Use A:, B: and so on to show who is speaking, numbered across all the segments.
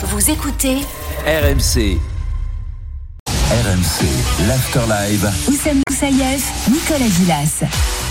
A: Vous écoutez
B: RMC. RMC, l'Afterlive.
A: Oussem Moussaïef, Nicolas Gilas.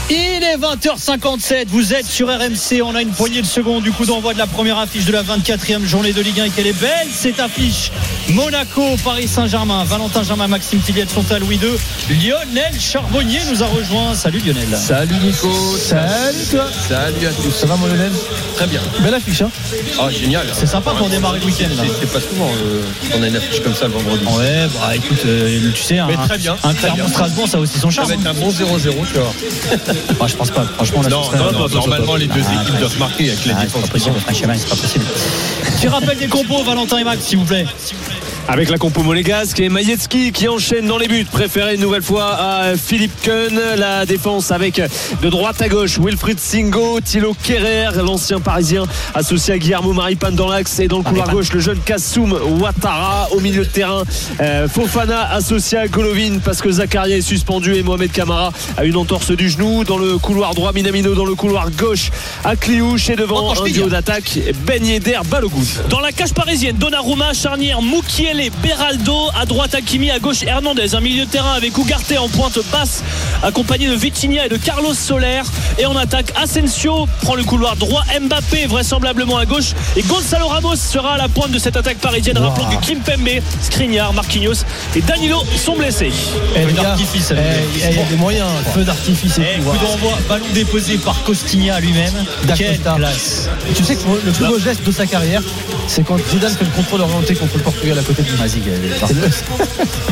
C: Il est 20h57, vous êtes sur RMC, on a une poignée de secondes du coup d'envoi de la première affiche de la 24e journée de Ligue 1 et qu'elle est belle cette affiche. Monaco, Paris Saint-Germain, Valentin Germain, Maxime Tilliette sont à Louis II. Lionel Charbonnier nous a rejoint. Salut Lionel.
D: Salut Nico.
C: Salut toi.
D: Salut à tous.
C: Ça va mon Lionel?
D: Très bien.
C: Belle affiche hein
D: Ah génial.
C: C'est sympa pour démarrer le week-end.
D: C'est pas souvent euh, qu'on a une affiche comme ça le vendredi.
C: Ouais, bah écoute, euh, tu sais, un,
D: Mais très bien,
C: un. Clermont-Strasbourg, ça a aussi son
D: Ça
C: charme.
D: va être un bon 0-0, tu vois.
C: Ah, je pense pas, franchement, là,
D: Non, non, non, normalement les deux
C: Ah,
D: équipes doivent marquer avec la
C: Ah, c'est pas
D: défense.
C: c'est pas possible. Tu rappelles des compos, Valentin et Max, s'il vous plaît?
E: Avec la compo monégasque et Majetski qui enchaîne dans les buts. Préféré une nouvelle fois à Philippe Keun. La défense avec de droite à gauche Wilfried Singo, Thilo Kerrer, l'ancien parisien associé à Guillermo Maripane dans l'axe et dans le couloir gauche le jeune Kassoum Ouattara au milieu de terrain. euh, Fofana associé à Golovin parce que Zakaria est suspendu et Mohamed Kamara a une entorse du genou. Dans le couloir droit, Minamino dans le couloir gauche à Cliouche et devant un duo d'attaque Ben Yedder Balogun.
F: Dans la cage parisienne, Donnarumma, charnière, Mukiele, Beraldo, à droite Hakimi, à gauche Hernandez, un milieu de terrain avec Ugarte en pointe basse, accompagné de Vitinha et de Carlos Soler. Et en attaque, Asensio prend le couloir droit, Mbappé vraisemblablement à gauche, et Gonzalo Ramos sera à la pointe de cette attaque parisienne. Rappelons que Kimpembe, Skriniar, Marquinhos et Danilo sont blessés.
C: Eh,
G: Feu d'artifice,
C: eh, eh, il y a des moyens, feu d'artifice et tout.
G: coup d'envoi, ballon déposé par Costigna lui-même. Quelle
C: D'Acosta.
G: classe.
C: Tu sais que le plus beau geste de sa carrière, c'est quand Zidane fait le contrôle orienté contre le Portugal à côté.
G: Vas-y,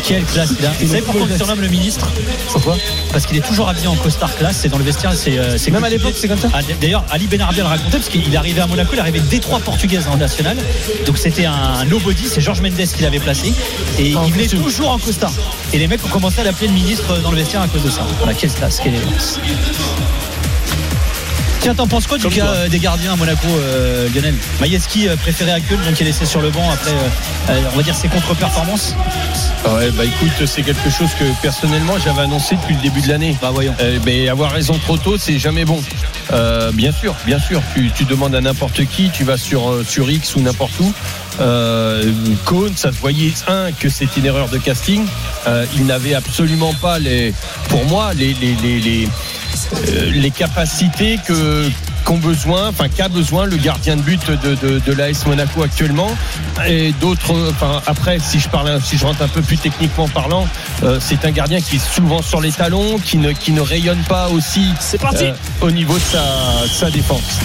G: Quelle classe il a. Vous savez pourquoi on surnomme le ministre
C: Pourquoi
G: Parce qu'il est toujours habillé en costard classe. C'est dans le vestiaire. C'est, euh,
C: Même à l'époque, c'est comme ça
G: Ah, D'ailleurs, Ali Benarbia le racontait parce qu'il est arrivé à Monaco, il est arrivé avec Détroit portugaise en national. Donc c'était un nobody, c'est Georges Mendes qui l'avait placé. Et il venait toujours en costard. Et les mecs ont commencé à l'appeler le ministre dans le vestiaire à cause de ça. Voilà, quelle classe, quelle élégance. Tiens, t'en penses quoi du cas euh, des gardiens à Monaco, euh, Lionel Maïeski euh, préféré à Köln, donc il est laissé sur le banc après, euh, on va dire, ses contre-performances
D: Ouais, bah écoute, c'est quelque chose que personnellement j'avais annoncé depuis le début de l'année.
G: Bah voyons.
D: Euh, mais avoir raison trop tôt, c'est jamais bon. Bien sûr, bien sûr. Tu, tu demandes à n'importe qui, tu vas sur, sur X ou n'importe où. Euh, Cohn, ça se voyait, un, que c'était une erreur de casting. Euh, il n'avait absolument pas, les, pour moi, les, les, les, les, les capacités que qu'ont besoin, enfin qu'a besoin le gardien de but de, de, de l'AS Monaco actuellement et d'autres, enfin après si je parle, si je rentre un peu plus techniquement parlant, euh, c'est un gardien qui est souvent sur les talons, qui ne, qui ne rayonne pas aussi euh, au niveau de sa, sa défense.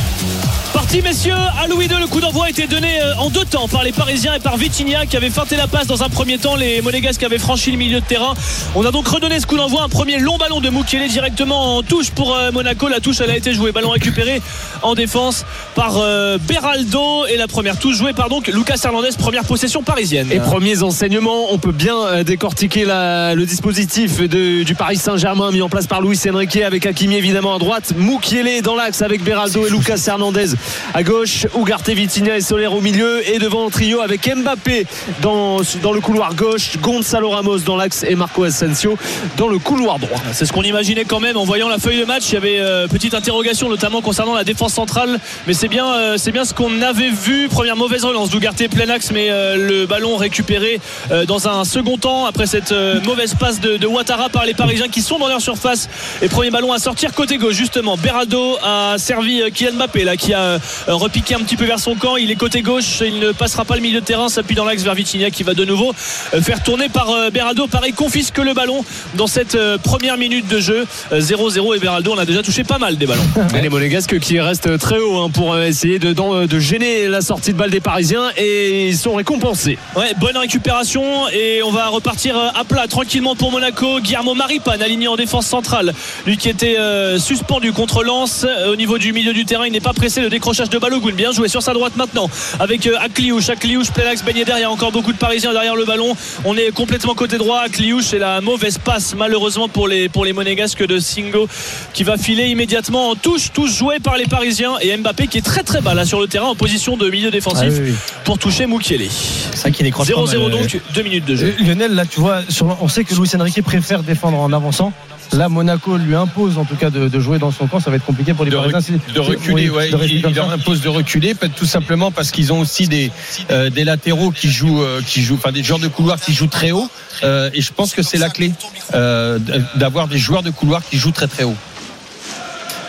F: Parti messieurs, à Louis II, le coup d'envoi a été donné euh, en deux temps par les Parisiens et par Vitinha qui avait feinté la passe dans un premier temps, les Monégasques avaient franchi le milieu de terrain. On a donc redonné ce coup d'envoi, un premier long ballon de Mukiele directement en touche pour euh, Monaco. La touche elle a été jouée, ballon récupéré en défense par euh, Beraldo. Et la première touche jouée par donc Lucas Hernandez, première possession parisienne.
E: Et premiers enseignements, on peut bien décortiquer le dispositif du Paris Saint-Germain mis en place par Luis Enrique avec Hakimi évidemment à droite, Mukiele dans l'axe avec Beraldo et Lucas Hernandez à gauche, Ugarte, Vitinha et Soler au milieu et devant un trio avec Mbappé dans, dans le couloir gauche, Gonzalo Ramos dans l'axe et Marco Asensio dans le couloir droit.
F: C'est ce qu'on imaginait quand même en voyant la feuille de match. Il y avait euh, petite interrogation notamment concernant la défense centrale, mais c'est bien, euh, bien ce qu'on avait vu. Première mauvaise relance d'Ougarté plein axe, mais euh, le ballon récupéré dans un second temps après cette mauvaise passe de, de Ouattara par les Parisiens qui sont dans leur surface. Et premier ballon à sortir côté gauche justement. Beraldo a servi Kylian Mbappé là qui a euh, repiqué un petit peu vers son camp. Il est côté gauche, il ne passera pas le milieu de terrain, s'appuie dans l'axe vers Vitinha qui va de nouveau euh, faire tourner par euh, Beraldo. Pareil confisque le ballon dans cette première minute de jeu. Euh, 0-0 et Beraldo on a déjà touché pas mal des ballons.
E: Et les Monégasques qui restent très haut hein, pour essayer de, de gêner la sortie de balle des Parisiens et ils sont récompensés.
F: Ouais, bonne récupération et on va repartir à plat tranquillement pour Monaco. Guillermo Maripane aligné en défense centrale. Lui qui était suspendu contre Lens au niveau du milieu du terrain. Il n'est pas pressé. Le décrochage de Balogun. Bien joué sur sa droite maintenant avec euh, Akliouche. Akliouche, Pelax, Ben Yedder. Il y a encore beaucoup de Parisiens derrière le ballon. On est complètement côté droit. Akliouche et la mauvaise passe malheureusement pour les, pour les Monégasques de Singo qui va filer immédiatement en touche. Touche jouée par les Parisiens et Mbappé qui est très très bas là sur le terrain en position de milieu défensif
C: Ah oui, oui.
F: pour toucher Moukielé.
C: ça qui décroche pas
F: 0-0
C: mal,
F: donc, 2 minutes de jeu.
H: Euh, Lionel, là, tu vois, on sait que Luis Enrique préfère défendre en avançant. Là, Monaco lui impose en tout cas de, de jouer dans son camp. Ça va être compliqué pour les
D: de,
H: Parisiens.
D: rec- de reculer,
H: oui,
D: ouais,
H: de rester
D: il,
H: comme
D: il leur impose de reculer, tout simplement parce qu'ils ont aussi des, euh, des latéraux qui jouent, euh, qui jouent, enfin des joueurs de couloir qui jouent très haut, euh, et je pense que c'est la clé euh, d'avoir des joueurs de couloir qui jouent très très haut.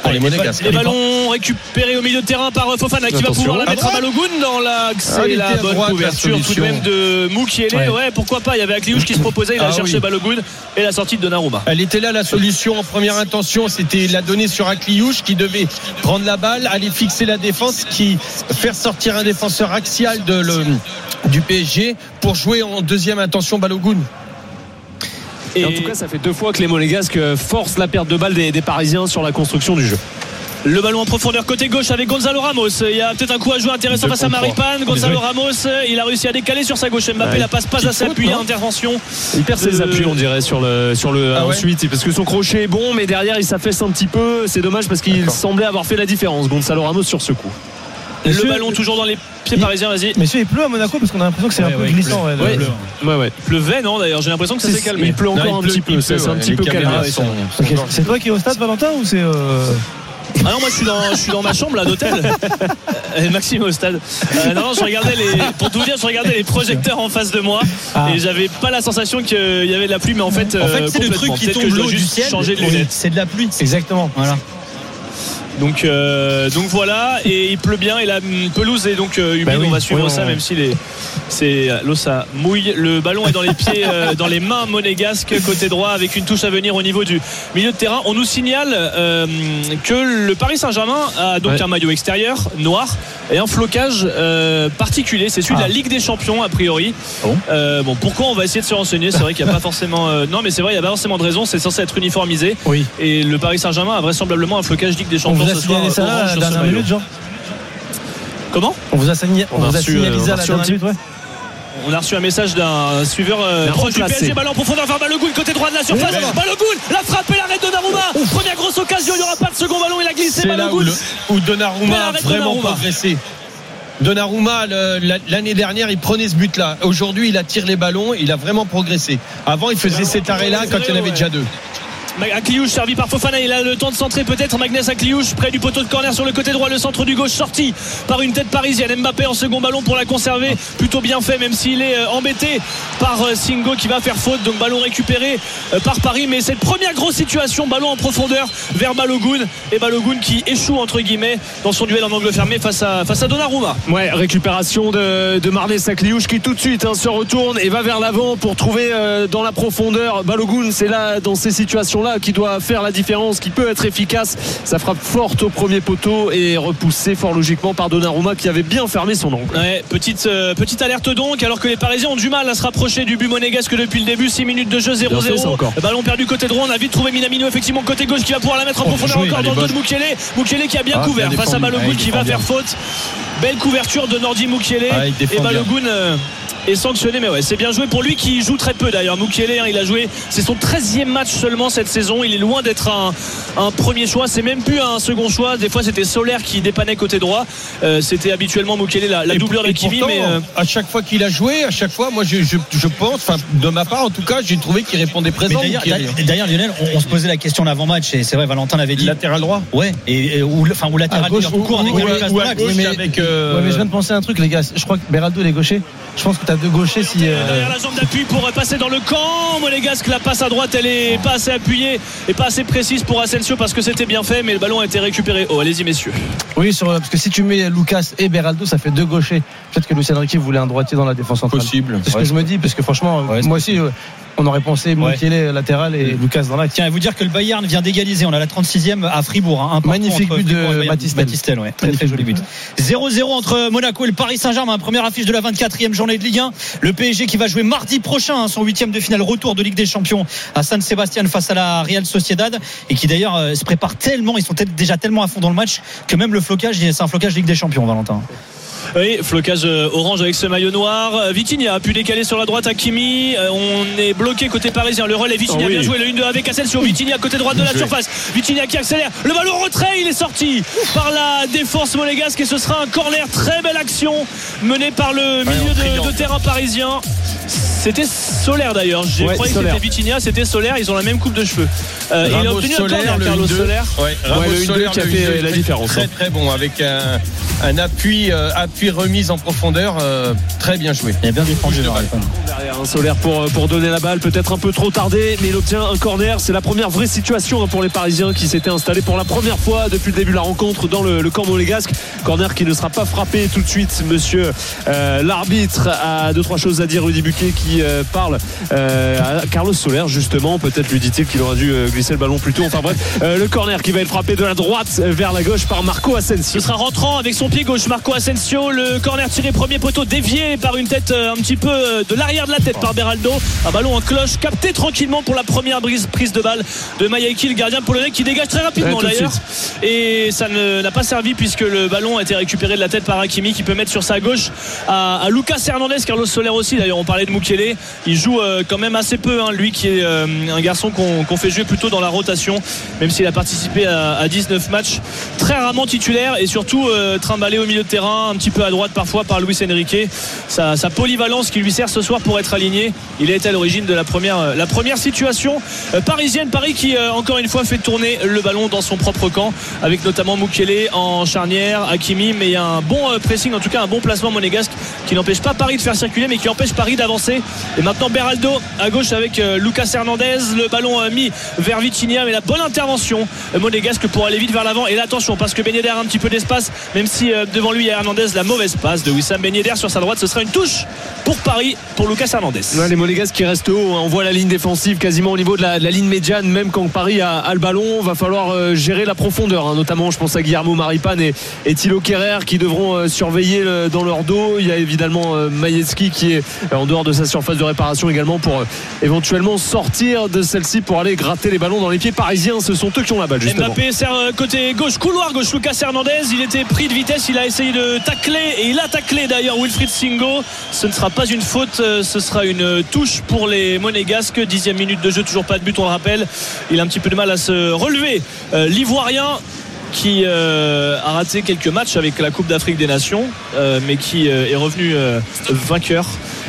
D: Pour les
F: ballons récupérés au milieu de terrain par Fofana qui va pouvoir la mettre à
D: droite
F: Balogun dans l'axe
D: Ah,
F: la
D: était à
F: bonne
D: la
F: couverture tout de même de Moukielé. Ouais.
H: Ouais.
F: pourquoi pas. Il y avait Akliouche qui se proposait, il a
D: Ah
F: cherché. Balogun et la sortie de Donnarumma.
D: Elle était là la solution en première intention, c'était la donner sur Akliouche qui devait prendre la balle, aller fixer la défense, qui faire sortir un défenseur axial de le, du PSG pour jouer en deuxième intention Balogun.
E: Et en tout cas, ça fait deux fois que les Monégasques euh, forcent la perte de balle des, des Parisiens sur la construction du jeu.
F: Le ballon en profondeur côté gauche avec Gonzalo Ramos. Il y a peut-être un coup à jouer intéressant face à. Maripane. Gonzalo Ramos, il a réussi à décaler sur sa gauche. Mbappé
E: Ouais.
F: la passe pas
D: faute,
F: appuyée.
D: non
F: Intervention.
E: Il perd ses
F: Euh,
E: appuis, on dirait, sur le, sur le
D: Ah ouais
E: ensuite, parce que son crochet est bon, mais derrière il s'affaisse un petit peu. C'est dommage parce qu'il semblait avoir fait la différence, Gonzalo Ramos sur ce coup.
F: Le
H: Monsieur-
F: ballon toujours dans les pieds
H: Il-
F: parisiens. Vas-y.
H: Messieurs, il pleut à Monaco parce qu'on a l'impression que c'est
C: Ouais,
H: un peu
C: ouais, il
H: glissant. ouais, le-
E: Ouais.
H: le-
E: Ouais, ouais.
F: Il pleuvait, non D'ailleurs, j'ai l'impression que ça s'est calmé.
E: Il pleut encore
D: Non, il
E: un
D: pleut,
E: petit peu, ça
D: pleut,
E: c'est un petit peu calmé.
H: C'est toi qui es au stade, Valentin, ou c'est. euh,
F: Ah non, moi je suis dans, je suis dans ma chambre là d'hôtel. Maxime au stade. Euh, non, non, je regardais les, pour tout vous dire, je regardais les projecteurs en face de moi
H: Ah.
F: et j'avais pas la sensation qu'il y avait de la pluie, mais en fait,
C: En fait,
F: euh,
C: c'est le truc qui tombe l'eau du
F: juste
C: ciel.
F: changer de lunettes.
C: C'est de la pluie.
H: Exactement.
C: Voilà.
F: Donc, euh, donc voilà, et il pleut bien et la hum, pelouse est donc euh, humide.
H: Bah oui,
F: on va suivre
H: oui,
F: ça,
H: on-
F: même si les, c'est l'eau ça mouille. Le ballon est dans les pieds, euh, dans les mains monégasques côté droit, avec une touche à venir au niveau du milieu de terrain. On nous signale euh, que le Paris Saint-Germain a donc
E: Ouais.
F: un maillot extérieur noir et un flocage particulier. C'est celui de la Ligue des Champions a priori.
C: Bon?
F: Euh, bon, pourquoi on va essayer de se renseigner? C'est vrai qu'il n'y a pas forcément. non, mais c'est vrai, il n'y a pas forcément de raison. C'est censé être uniformisé.
H: Oui.
F: Et le Paris Saint-Germain a vraisemblablement un flocage Ligue des
H: On
F: Champions
H: a signalé ça là, à la dernière minute, Jean
F: Comment
H: On vous a, signé, on
E: On a
H: vous a
E: reçu,
H: signalé
E: euh,
H: ça
E: on
H: à
E: a
H: la
E: reçu un
H: dernière minute, ouais.
F: On a reçu un message d'un suiveur euh, proche du. PSG. Ballon en profondeur vers Balogun, côté droit de la surface. Balogun, la frappe et l'arrêt de Donnarumma. Première grosse occasion, il n'y aura pas de second ballon. Il a glissé
D: C'est là où,
F: Balogun.
D: le- où Donnarumma a vraiment
F: Donnarumma.
D: progressé. Donnarumma, l'année dernière, il prenait ce but-là. Aujourd'hui, il attire les ballons. Il a vraiment progressé. Avant, il faisait cet arrêt-là quand il y en avait déjà deux.
F: Akliouche servi par Fofana, il a le temps de centrer peut-être Magnès Akliouche près du poteau de corner sur le côté droit, le centre du gauche sorti par une tête parisienne. Mbappé en second ballon pour la conserver, plutôt bien fait même s'il est euh, embêté par euh, Singo qui va faire faute. Donc ballon récupéré euh, par Paris, mais cette première grosse situation, ballon en profondeur vers Balogun et Balogun qui échoue entre guillemets dans son duel en angle fermé face à face à Donnarumma.
E: Ouais, récupération de, de Marnez Sakliouche qui tout de suite hein, se retourne et va vers l'avant pour trouver dans la profondeur Balogun. C'est là, dans ces situations-là, qui doit faire la différence, qui peut être efficace. Ça frappe forte au premier poteau et repoussé fort logiquement par Donnarumma qui avait bien fermé son angle.
F: Ouais, petite, euh, petite alerte donc, alors que les Parisiens ont du mal à se rapprocher du but monégasque depuis le début. 6 minutes de jeu,
E: Bien fait, ça
F: 0-0.
E: encore.
F: Ballon perdu côté droit. On a vite trouvé Minamino, effectivement, côté gauche, qui va pouvoir la mettre en
D: Oh,
F: profondeur
D: joué,
F: encore dans le dos de. Mukele. Mukele qui a bien
D: Ah,
F: couvert
D: bien
F: face à. Balogun
D: Ah,
F: qui va faire faute. Belle couverture de Nordi Mukele.
D: Ah,
F: et. Balogun. euh, est sanctionné mais ouais c'est bien joué pour lui qui joue très peu d'ailleurs Mukele hein, il a joué c'est son 13e match seulement cette saison il est loin d'être un, un premier choix c'est même plus un second choix des fois c'était Solaire qui dépannait côté droit Euh, c'était habituellement Mukele la, la doubleur d'Akimi
D: pourtant,
F: mais euh,
D: à chaque fois qu'il a joué, à chaque fois, moi, je, je, je pense, enfin, de ma part, en tout cas, j'ai trouvé qu'il répondait présent.
C: d'ailleurs, Lionel, on, on se posait la question l'avant-match et c'est vrai, Valentin l'avait dit.
D: Latéral droit.
C: Ouais, et, et- ou, enfin, ou latéral
H: gauche,
C: tout court avec
H: ou- ou-
D: ou
H: mais-
D: avec. euh,
H: Ouais, mais je viens de penser à un truc, les gars. Je crois que Beraldo, il est gaucher. Je pense que deux gauchers si. euh,
F: derrière la jambe d'appui pour passer dans le camp Monégasque la passe à droite elle est pas assez appuyée et pas assez précise pour Asensio parce que c'était bien fait mais le ballon a été récupéré oh allez-y messieurs
H: Oui, sur, parce que si tu mets Lucas et Beraldo, ça fait deux gauchers. Peut-être que Lucien Riquet voulait un droitier dans la défense centrale.
D: Possible.
H: C'est ce que je me dis, parce que franchement,
C: Ouais,
H: moi aussi, euh, on aurait pensé Mukele latéral et Lucas dans l'axe.
C: Tiens, et vous dire que le Bayern vient d'égaliser. On a la 36e à Fribourg. hein, un
H: Magnifique but de. Batistel.
C: Batistel, ouais. Très, très joli but. 0-0 entre Monaco et le Paris Saint-Germain. Première affiche de la 24e journée de Ligue 1. Le PSG qui va jouer mardi prochain hein, son huitième de finale retour de Ligue des Champions à San Sébastien face à la Real Sociedad et qui d'ailleurs euh, se prépare tellement, ils sont déjà tellement à fond dans le match que même le flocage, c'est un flocage Ligue des Champions, Valentin.
F: Oui, flocage euh, orange avec ce maillot noir. Euh, Vitinha a pu décaler sur la droite Hakimi. Euh, On est bloqué côté parisien. Le relais Vitinha
E: Oh oui.
F: bien joué le 1-2 avec Asensio. Vitinha côté droite de la surface. Vitinha qui accélère. Le ballon retrait, il est sorti par la défense monégasque et ce sera un corner. Très belle action menée par le milieu de, de terrain parisien. C'était Solaire d'ailleurs. J'ai
E: Ouais,
F: croyé que c'était Vitinha, c'était Solaire. Ils ont la même coupe de cheveux. Euh, il a obtenu un corner,
D: le
F: Carlos
D: 1-2.
F: Solaire.
D: Ouais, Ramos
E: le 1-2
D: Solaire,
E: qui a
D: le
E: fait
D: 1-2,
E: la
D: très,
E: différence,
D: Très
E: hein.
D: très bon avec un, un appui, euh, appui remise en profondeur, euh, très bien joué.
C: Il a bien défendu.
D: de balle.
E: Derrière un solaire pour, pour donner la balle, peut-être un peu trop tardé, mais il obtient un corner. C'est la première vraie situation hein, pour les Parisiens qui s'étaient installés pour la première fois depuis le début de la rencontre dans le, le camp monégasque. Corner qui ne sera pas frappé tout de suite. Monsieur euh, l'arbitre a deux trois choses à dire. Rudy Buquet qui euh, parle euh, à Carlos Soler justement. Peut-être lui dit-il qu'il aurait dû euh, glisser le ballon plus tôt. Enfin bref, le corner qui va être frappé de la droite vers la gauche par Marco Asensio.
F: Ce sera rentrant avec son pied gauche Marco Asensio. Le corner tiré premier poteau dévié par une tête un petit peu de l'arrière de la tête par Beraldo. Un ballon en cloche capté tranquillement pour la première brise, prise de balle de Mayaki, le gardien polonais qui dégage très rapidement
E: Ouais,
F: d'ailleurs. Et ça ne- n'a pas servi puisque le ballon a été récupéré de la tête par Hakimi qui peut mettre sur sa gauche à, à Lucas Hernandez, Carlos Soler aussi. D'ailleurs, on parlait de Il joue euh, quand même assez peu, hein, lui qui est euh, un garçon qu'on fait jouer plutôt dans la rotation, même s'il a participé à, à 19 matchs. Très rarement titulaire et surtout euh, trimballé au milieu de terrain, un petit peu à droite parfois par Luis Enrique. Sa, polyvalence qui lui sert ce soir pour être aligné. Il été à l'origine de la première, situation parisienne. Paris qui, encore une fois, fait tourner le ballon dans son propre camp, avec notamment Mukele en charnière, Hakimi, mais il y a un bon pressing, en tout cas un bon placement monégasque qui n'empêche pas Paris de faire circuler, mais qui empêche Paris d'avancer. Et maintenant Beraldo à gauche avec euh, Lucas Hernandez, le ballon euh, mis vers Vitinha, mais la bonne intervention euh, monégasque pour aller vite vers l'avant. Et là, attention, parce que Ben a un petit peu d'espace, même si devant lui il y a Hernandez, la mauvaise passe de Wissam Ben sur sa droite, ce sera une touche pour Paris, pour Lucas Hernandez.
E: Les Monégasques qui restent haut, hein. on voit la ligne défensive quasiment au niveau de la, ligne médiane, même quand Paris a, le ballon, va falloir gérer la profondeur, hein. notamment je pense à Guillermo Maripane et, et Thilo Kerrer qui devront surveiller le- dans leur dos. Il y a évidemment euh, qui est en dehors de sa surface de réparation également pour euh, éventuellement sortir de celle-ci pour aller gratter les ballons dans les pieds parisiens. Ce sont eux qui ont la balle justement.
F: Mbappé sert euh, côté gauche, couloir gauche, Lucas Hernandez. Il était pris de vitesse, il a essayé de tacler et il a taclé d'ailleurs Wilfried Singo. Ce ne sera pas une faute, euh, ce sera une touche pour les Monégasques. Dixième minute de jeu, toujours pas de but, on le rappelle. Il a un petit peu de mal à se relever. L'Ivoirien qui a raté quelques matchs avec la Coupe d'Afrique des Nations, mais qui est revenu vainqueur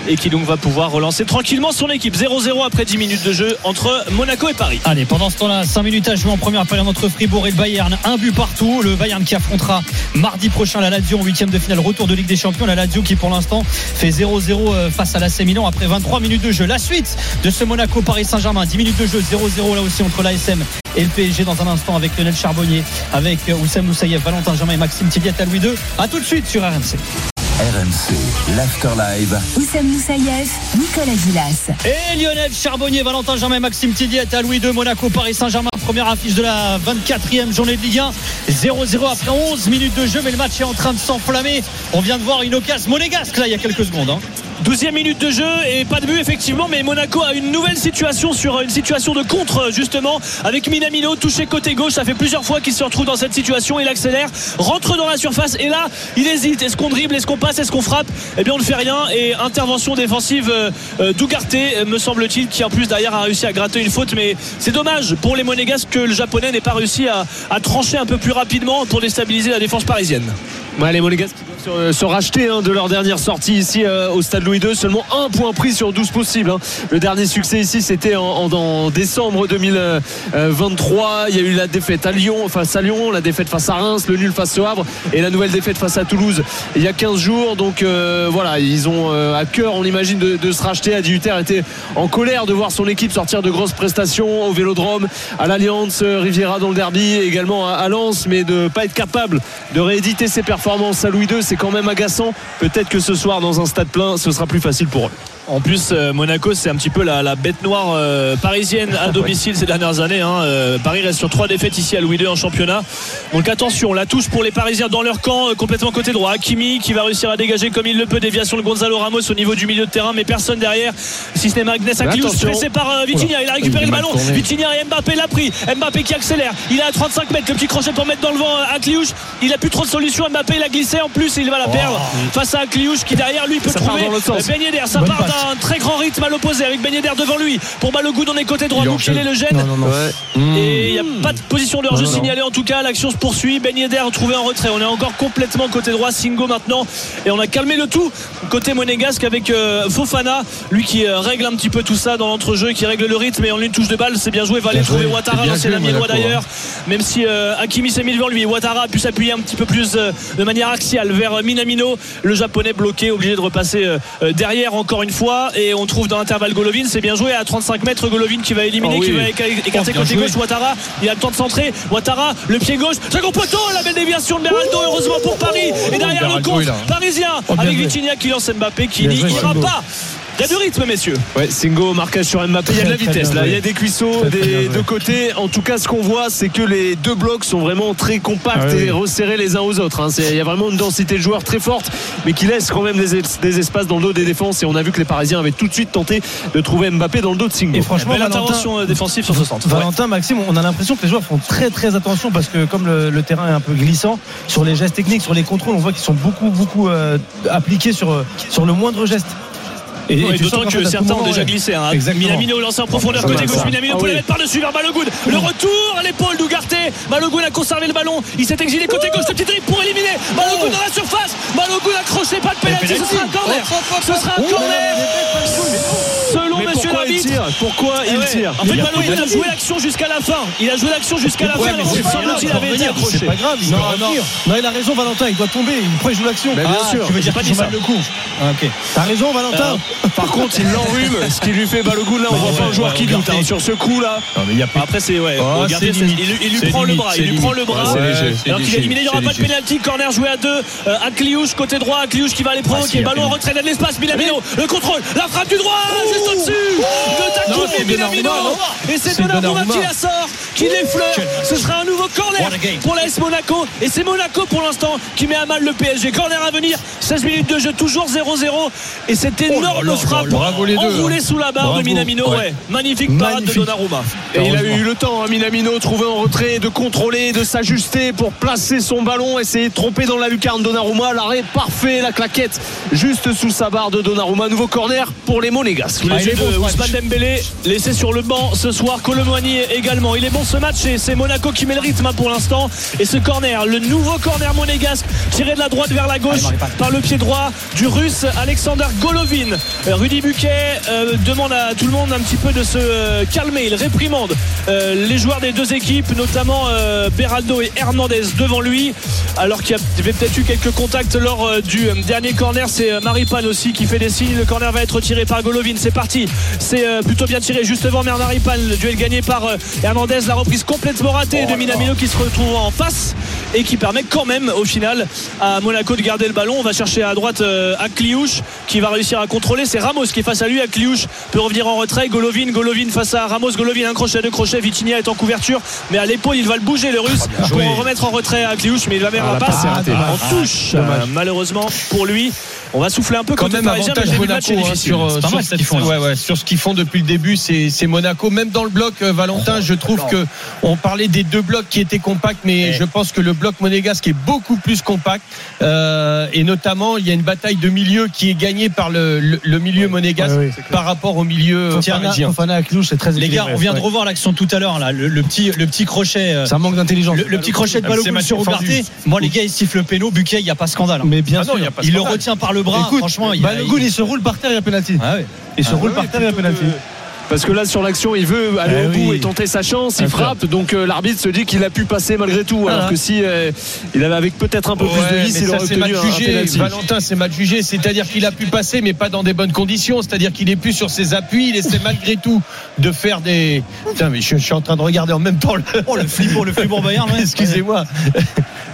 F: et qui donc va pouvoir relancer tranquillement son équipe. 0-0 après 10 minutes de jeu entre Monaco et Paris.
C: Allez, pendant ce temps-là, 5 minutes à jouer en première période entre Fribourg et le Bayern. Un but partout. Le Bayern qui affrontera mardi prochain la Lazio en huitième de finale retour de Ligue des Champions. La Lazio qui pour l'instant fait 0-0 euh, face à l'AC Milan après 23 minutes de jeu. La suite de ce Monaco Paris Saint-Germain. 10 minutes de jeu, 0-0 là aussi entre l'ASM et le PSG dans un instant avec Lionel Charbonnier, avec euh, Oussem Moussaïev, Valentin Germain et Maxime Tilliat à Louis II. A tout de suite sur RMC.
B: RMC, l'Afterlive.
A: Oussem Moussaïev, Nicolas Gilas.
C: Et Lionel Charbonnier, Valentin Germain, Maxime Tilliette à Louis II, Monaco, Paris Saint-Germain. Première affiche de la 24e journée de Ligue 1. 0-0 après 11 minutes de jeu, mais le match est en train de s'enflammer. On vient de voir une occasion monégasque là il y a quelques secondes. hein.
F: 12e minute de jeu et pas de but effectivement mais Monaco a une nouvelle situation sur une situation de contre justement avec Minamino touché côté gauche. Ça fait plusieurs fois qu'il se retrouve dans cette situation. Il accélère rentre dans la surface et là il hésite. Est-ce qu'on dribble? Est-ce qu'on passe? Est-ce qu'on frappe? Eh bien on ne fait rien et intervention défensive euh, euh, d'Ugarte euh, me semble-t-il qui en plus derrière a réussi à gratter une faute. Mais c'est dommage pour les Monégasques que le japonais n'ait pas réussi à, trancher un peu plus rapidement pour déstabiliser la défense parisienne.
E: Ouais, les Monégasques se, racheter hein, de leur dernière sortie ici euh, au stade Louis II. Seulement un point pris sur 12 possibles. hein. Le dernier succès ici, c'était en, décembre 2023. Il y a eu la défaite à Lyon, face à Lyon, la défaite face à Reims, le nul face au Havre et la nouvelle défaite face à Toulouse il y a 15 jours. Donc euh, voilà, ils ont euh, à cœur, on imagine, de, se racheter. Adi Hutter était en colère de voir son équipe sortir de grosses prestations au Vélodrome, à l'Alliance Riviera dans le derby, également à, à Lens, mais de pas être capable de rééditer ses performances à Louis II, c'est quand même agaçant. Peut-être que ce soir, dans un stade plein, ce sera plus facile pour eux.
F: En plus, euh, Monaco, c'est un petit peu la, la bête noire euh, parisienne à domicile ces dernières années. hein. Euh, Paris reste sur trois défaites ici à Louis II en championnat. Donc attention, la touche pour les Parisiens dans leur camp, euh, complètement côté droit. Hakimi qui va réussir à dégager comme il le peut. Déviation de Gonzalo Ramos au niveau du milieu de terrain, mais personne derrière. Si ce n'est Magnès Akliouche,
E: attention.
F: pressé par Vitinha. Il a récupéré
D: Il
F: le ballon. Vitinha et Mbappé l'a pris. Mbappé qui accélère. Il est à 35 mètres. Le petit crochet pour mettre dans le vent Akliouche. Il a plus trop de solutions. Mbappé il a glissé en plus. Il va la perdre face à Akliouche qui derrière lui peut
E: Ça
F: trouver. Ben Yedder. Ça
H: Bonne
F: part d'un très grand rythme à l'opposé avec Ben Yedder devant lui. Pour Balogun, on est côté droit.
D: Il
F: Donc il est le gêne.
H: Non, non, non.
F: Et il n'y a pas de position de hors-jeu signalée en tout cas. L'action se poursuit. Ben Yedder trouvé en retrait. On est encore complètement côté droit. Singo maintenant. Et on a calmé le tout côté monégasque avec euh, Fofana. Lui qui euh, règle un petit peu tout ça dans l'entrejeu, qui règle le rythme. Et en une touche de balle, c'est bien joué. Va aller trouver. Ouattara,
H: C'est bien
F: l'ancien
H: joué,
F: ami d'ailleurs. Même si euh, Hakimi s'est mis devant lui. Ouattara a pu s'appuyer un petit peu plus euh, de manière axiale vers euh, Minamino. Le japonais bloqué, obligé de repasser euh, euh, derrière encore une fois. Et on trouve dans l'intervalle Golovin. C'est bien joué à 35 mètres. Golovin qui va éliminer,
E: Oh oui.
F: qui va éca- écarter
C: bien
F: côté
C: joué.
F: gauche. Ouattara, il a le temps de centrer. Ouattara, le pied gauche. Second poteau, la belle déviation de Beraldo, heureusement pour Paris. Et derrière le contre
D: il a-
F: parisien
H: Oh,
F: avec. Vitinha qui lance Mbappé qui n'y ira pas. Il y a du rythme, messieurs.
E: Ouais, Singo, marquage sur Mbappé. Il y a de la vitesse
H: bien
E: là. Il y a des cuisseaux
H: bien
E: des deux côtés. En tout cas, ce qu'on voit, c'est que les deux blocs sont vraiment très compacts
H: Ah oui,
E: et resserrés les uns aux autres. hein. Il y a vraiment une densité de joueurs très forte, mais qui laisse quand même des, es- des espaces dans le dos des défenses. Et on a vu que les Parisiens avaient tout de suite tenté de trouver Mbappé dans le dos de Singo.
H: Et franchement,
F: Belle
H: Valentin,
F: intervention euh, défensive sur ce centre. Ouais.
H: Valentin, Maxime, on a l'impression que les joueurs font très très attention parce que comme le, le terrain est un peu glissant, sur les gestes techniques, sur les contrôles, on voit qu'ils sont beaucoup beaucoup euh, appliqués sur, euh, sur le moindre geste.
F: Et, d'autant que certains ont déjà glissé. Hein. Minamino lancé en profondeur
H: Ouais,
F: côté gauche. Minamino
E: Ah
F: pour
E: oui.
F: la mettre par-dessus vers Balogun. Le retour à l'épaule d'Ougarté. Balogun a conservé le ballon. Il s'est exilé côté gauche. Le petit dribble pour éliminer. Balogun dans la surface. Balogun accroché. Pas de pénalty. Ce sera un corner. Ce sera un corner. Selon monsieur
E: il tire Pourquoi
F: Eh
E: il
F: ouais.
E: tire
F: En fait, Balogun a joué l'action jusqu'à la fin. Il a joué l'action jusqu'à la fin. il
H: il
F: avait été accroché.
H: C'est pas grave, il
F: Non.
H: Non, il a raison, Valentin, il doit tomber. Il pourrait jouer l'action.
E: Bien
H: Ah,
E: sûr.
H: Tu veux dire
F: pas
H: joue mal le coup. Ah, ok. T'as raison, Valentin.
E: Par contre, il l'enrhume, ce qui lui fait Balogun là. On
F: Bah
E: voit pas un joueur
F: ouais,
E: qui doute
F: Ougarté.
E: hein, sur ce coup là.
D: Non, mais il y a pas.
F: Après, c'est ouais.
D: Oh,
F: regardez,
D: c'est
F: c'est- il, lui- il lui
D: C'est
F: prend le bras.
D: c'est
F: Il lui prend le bras.
D: Ouais, c'est c'est
F: Alors qu'il est éliminé, il n'y aura
D: c'est
F: pas de pénalty. Corner joué à deux. Euh, Akliouche côté droit. Akliouche qui va aller provoquer.
D: Ah, si,
F: Ballon en retrait de l'espace. Minamino. Le contrôle. La frappe du droit. Juste au-dessus. De
H: c'est
F: Minamino.
H: Donnarumma,
F: Et c'est
H: C'est
F: Donnarumma qui la sort. Qui l'effleure. Ce sera un nouveau corner pour la S Monaco. Et c'est Monaco pour l'instant qui met à mal le PSG. Corner à venir. 16 minutes de jeu. Toujours 0-0. Et cette énorme frappe.
D: Bravo les deux, hein.
F: sous la barre de. Minamino.
D: Ouais.
F: Ouais. Magnifique parade de. Donnarumma.
E: Et il a eu le temps, hein, Minamino, trouvé en retrait, de contrôler, de s'ajuster pour placer son ballon, essayer de tromper dans la lucarne Donnarumma. L'arrêt parfait, la claquette juste sous sa barre de Donnarumma. Nouveau corner pour les Monégasques.
C: Ah, il est bon,
F: de
C: ce match.
F: Ousmane Dembélé laissé sur le banc ce soir Colomboigny également il est bon ce match et c'est Monaco qui met le rythme hein, pour l'instant et ce corner le nouveau corner monégasque tiré de la droite vers la gauche
C: Allez, Maripane.
F: par le pied droit du russe Alexander Golovin Rudy Buquet euh, demande à tout le monde un petit peu de se euh, calmer. Il réprimande euh, les joueurs des deux équipes notamment Beraldo et Hernandez devant lui alors qu'il y avait peut-être eu quelques contacts lors du dernier corner. C'est Maripane aussi qui fait des signes. Le corner va être tiré par Golovin. C'est parti. C'est plutôt bien tiré juste devant Maripane. Le duel gagné par Hernandez. La reprise complètement ratée de Minamino qui se retrouve en face et qui permet quand même au final à Monaco de garder le ballon. On va chercher à droite à Kliouche qui va réussir à contrôler c'est Ramos qui est face à lui à Kliouche peut revenir en retrait. Golovin Golovin face à Ramos Golovin un crochet deux crochets Vitinha est en couverture. Mais à l'épaule il va le bouger le russe pour en remettre en retrait à Kliouche mais il va mettre
E: Ah,
F: la passe en touche Euh, malheureusement pour lui on va souffler un peu
D: quand même
F: mais
D: avantage Monaco hein, sur, sur
C: mal,
D: ce font,
C: défense.
D: ouais, ouais, sur ce qu'ils font depuis le début c'est c'est Monaco même dans le bloc euh, Valentin je trouve que on parlait des deux blocs qui étaient compacts mais je pense que le bloc monégasque est beaucoup plus compact Euh, et notamment il y a une bataille de milieu qui est gagnée par le, le- le milieu monégasque par rapport au milieu euh, parisien
H: c'est très
C: Les gars, on vient de revoir l'action tout à l'heure, là, le, le petit, le petit crochet.
H: Ça manque d'intelligence.
C: Le, petit crochet de
D: Ah, c'est
C: Balogun sur Ougarté. Moi, les gars, ils sifflent le péno. Buquet, il n'y a pas scandale. hein.
H: Mais bien
D: Ah non,
H: sûr.
D: il
C: le retient par le bras.
H: Écoute,
C: Franchement, il
H: Balogun, il se roule par terre, il y a penalty.
C: Ah ouais.
H: Il se
C: Ah
H: roule
C: ouais,
H: par terre, il y a penalty.
E: Parce que là, sur l'action, il veut aller
H: Eh
E: au bout
H: oui.
E: et tenter sa chance. Il frappe. Donc euh, l'arbitre se dit qu'il a pu passer malgré tout. Alors que si euh, il avait avec peut-être un peu plus de vis, il
D: ça,
E: aurait
D: c'est
E: obtenu
D: mal
E: un, un
D: jugé.
E: penalty.
D: Valentin, c'est mal jugé. C'est-à-dire qu'il a pu passer, mais pas dans des bonnes conditions. C'est-à-dire qu'il est plus sur ses appuis. Il essaie malgré tout de faire des. Putain, mais je, je suis en train de regarder en même temps le.
C: Oh, le flip pour le flip pour Bayern. ouais.
D: Excusez-moi.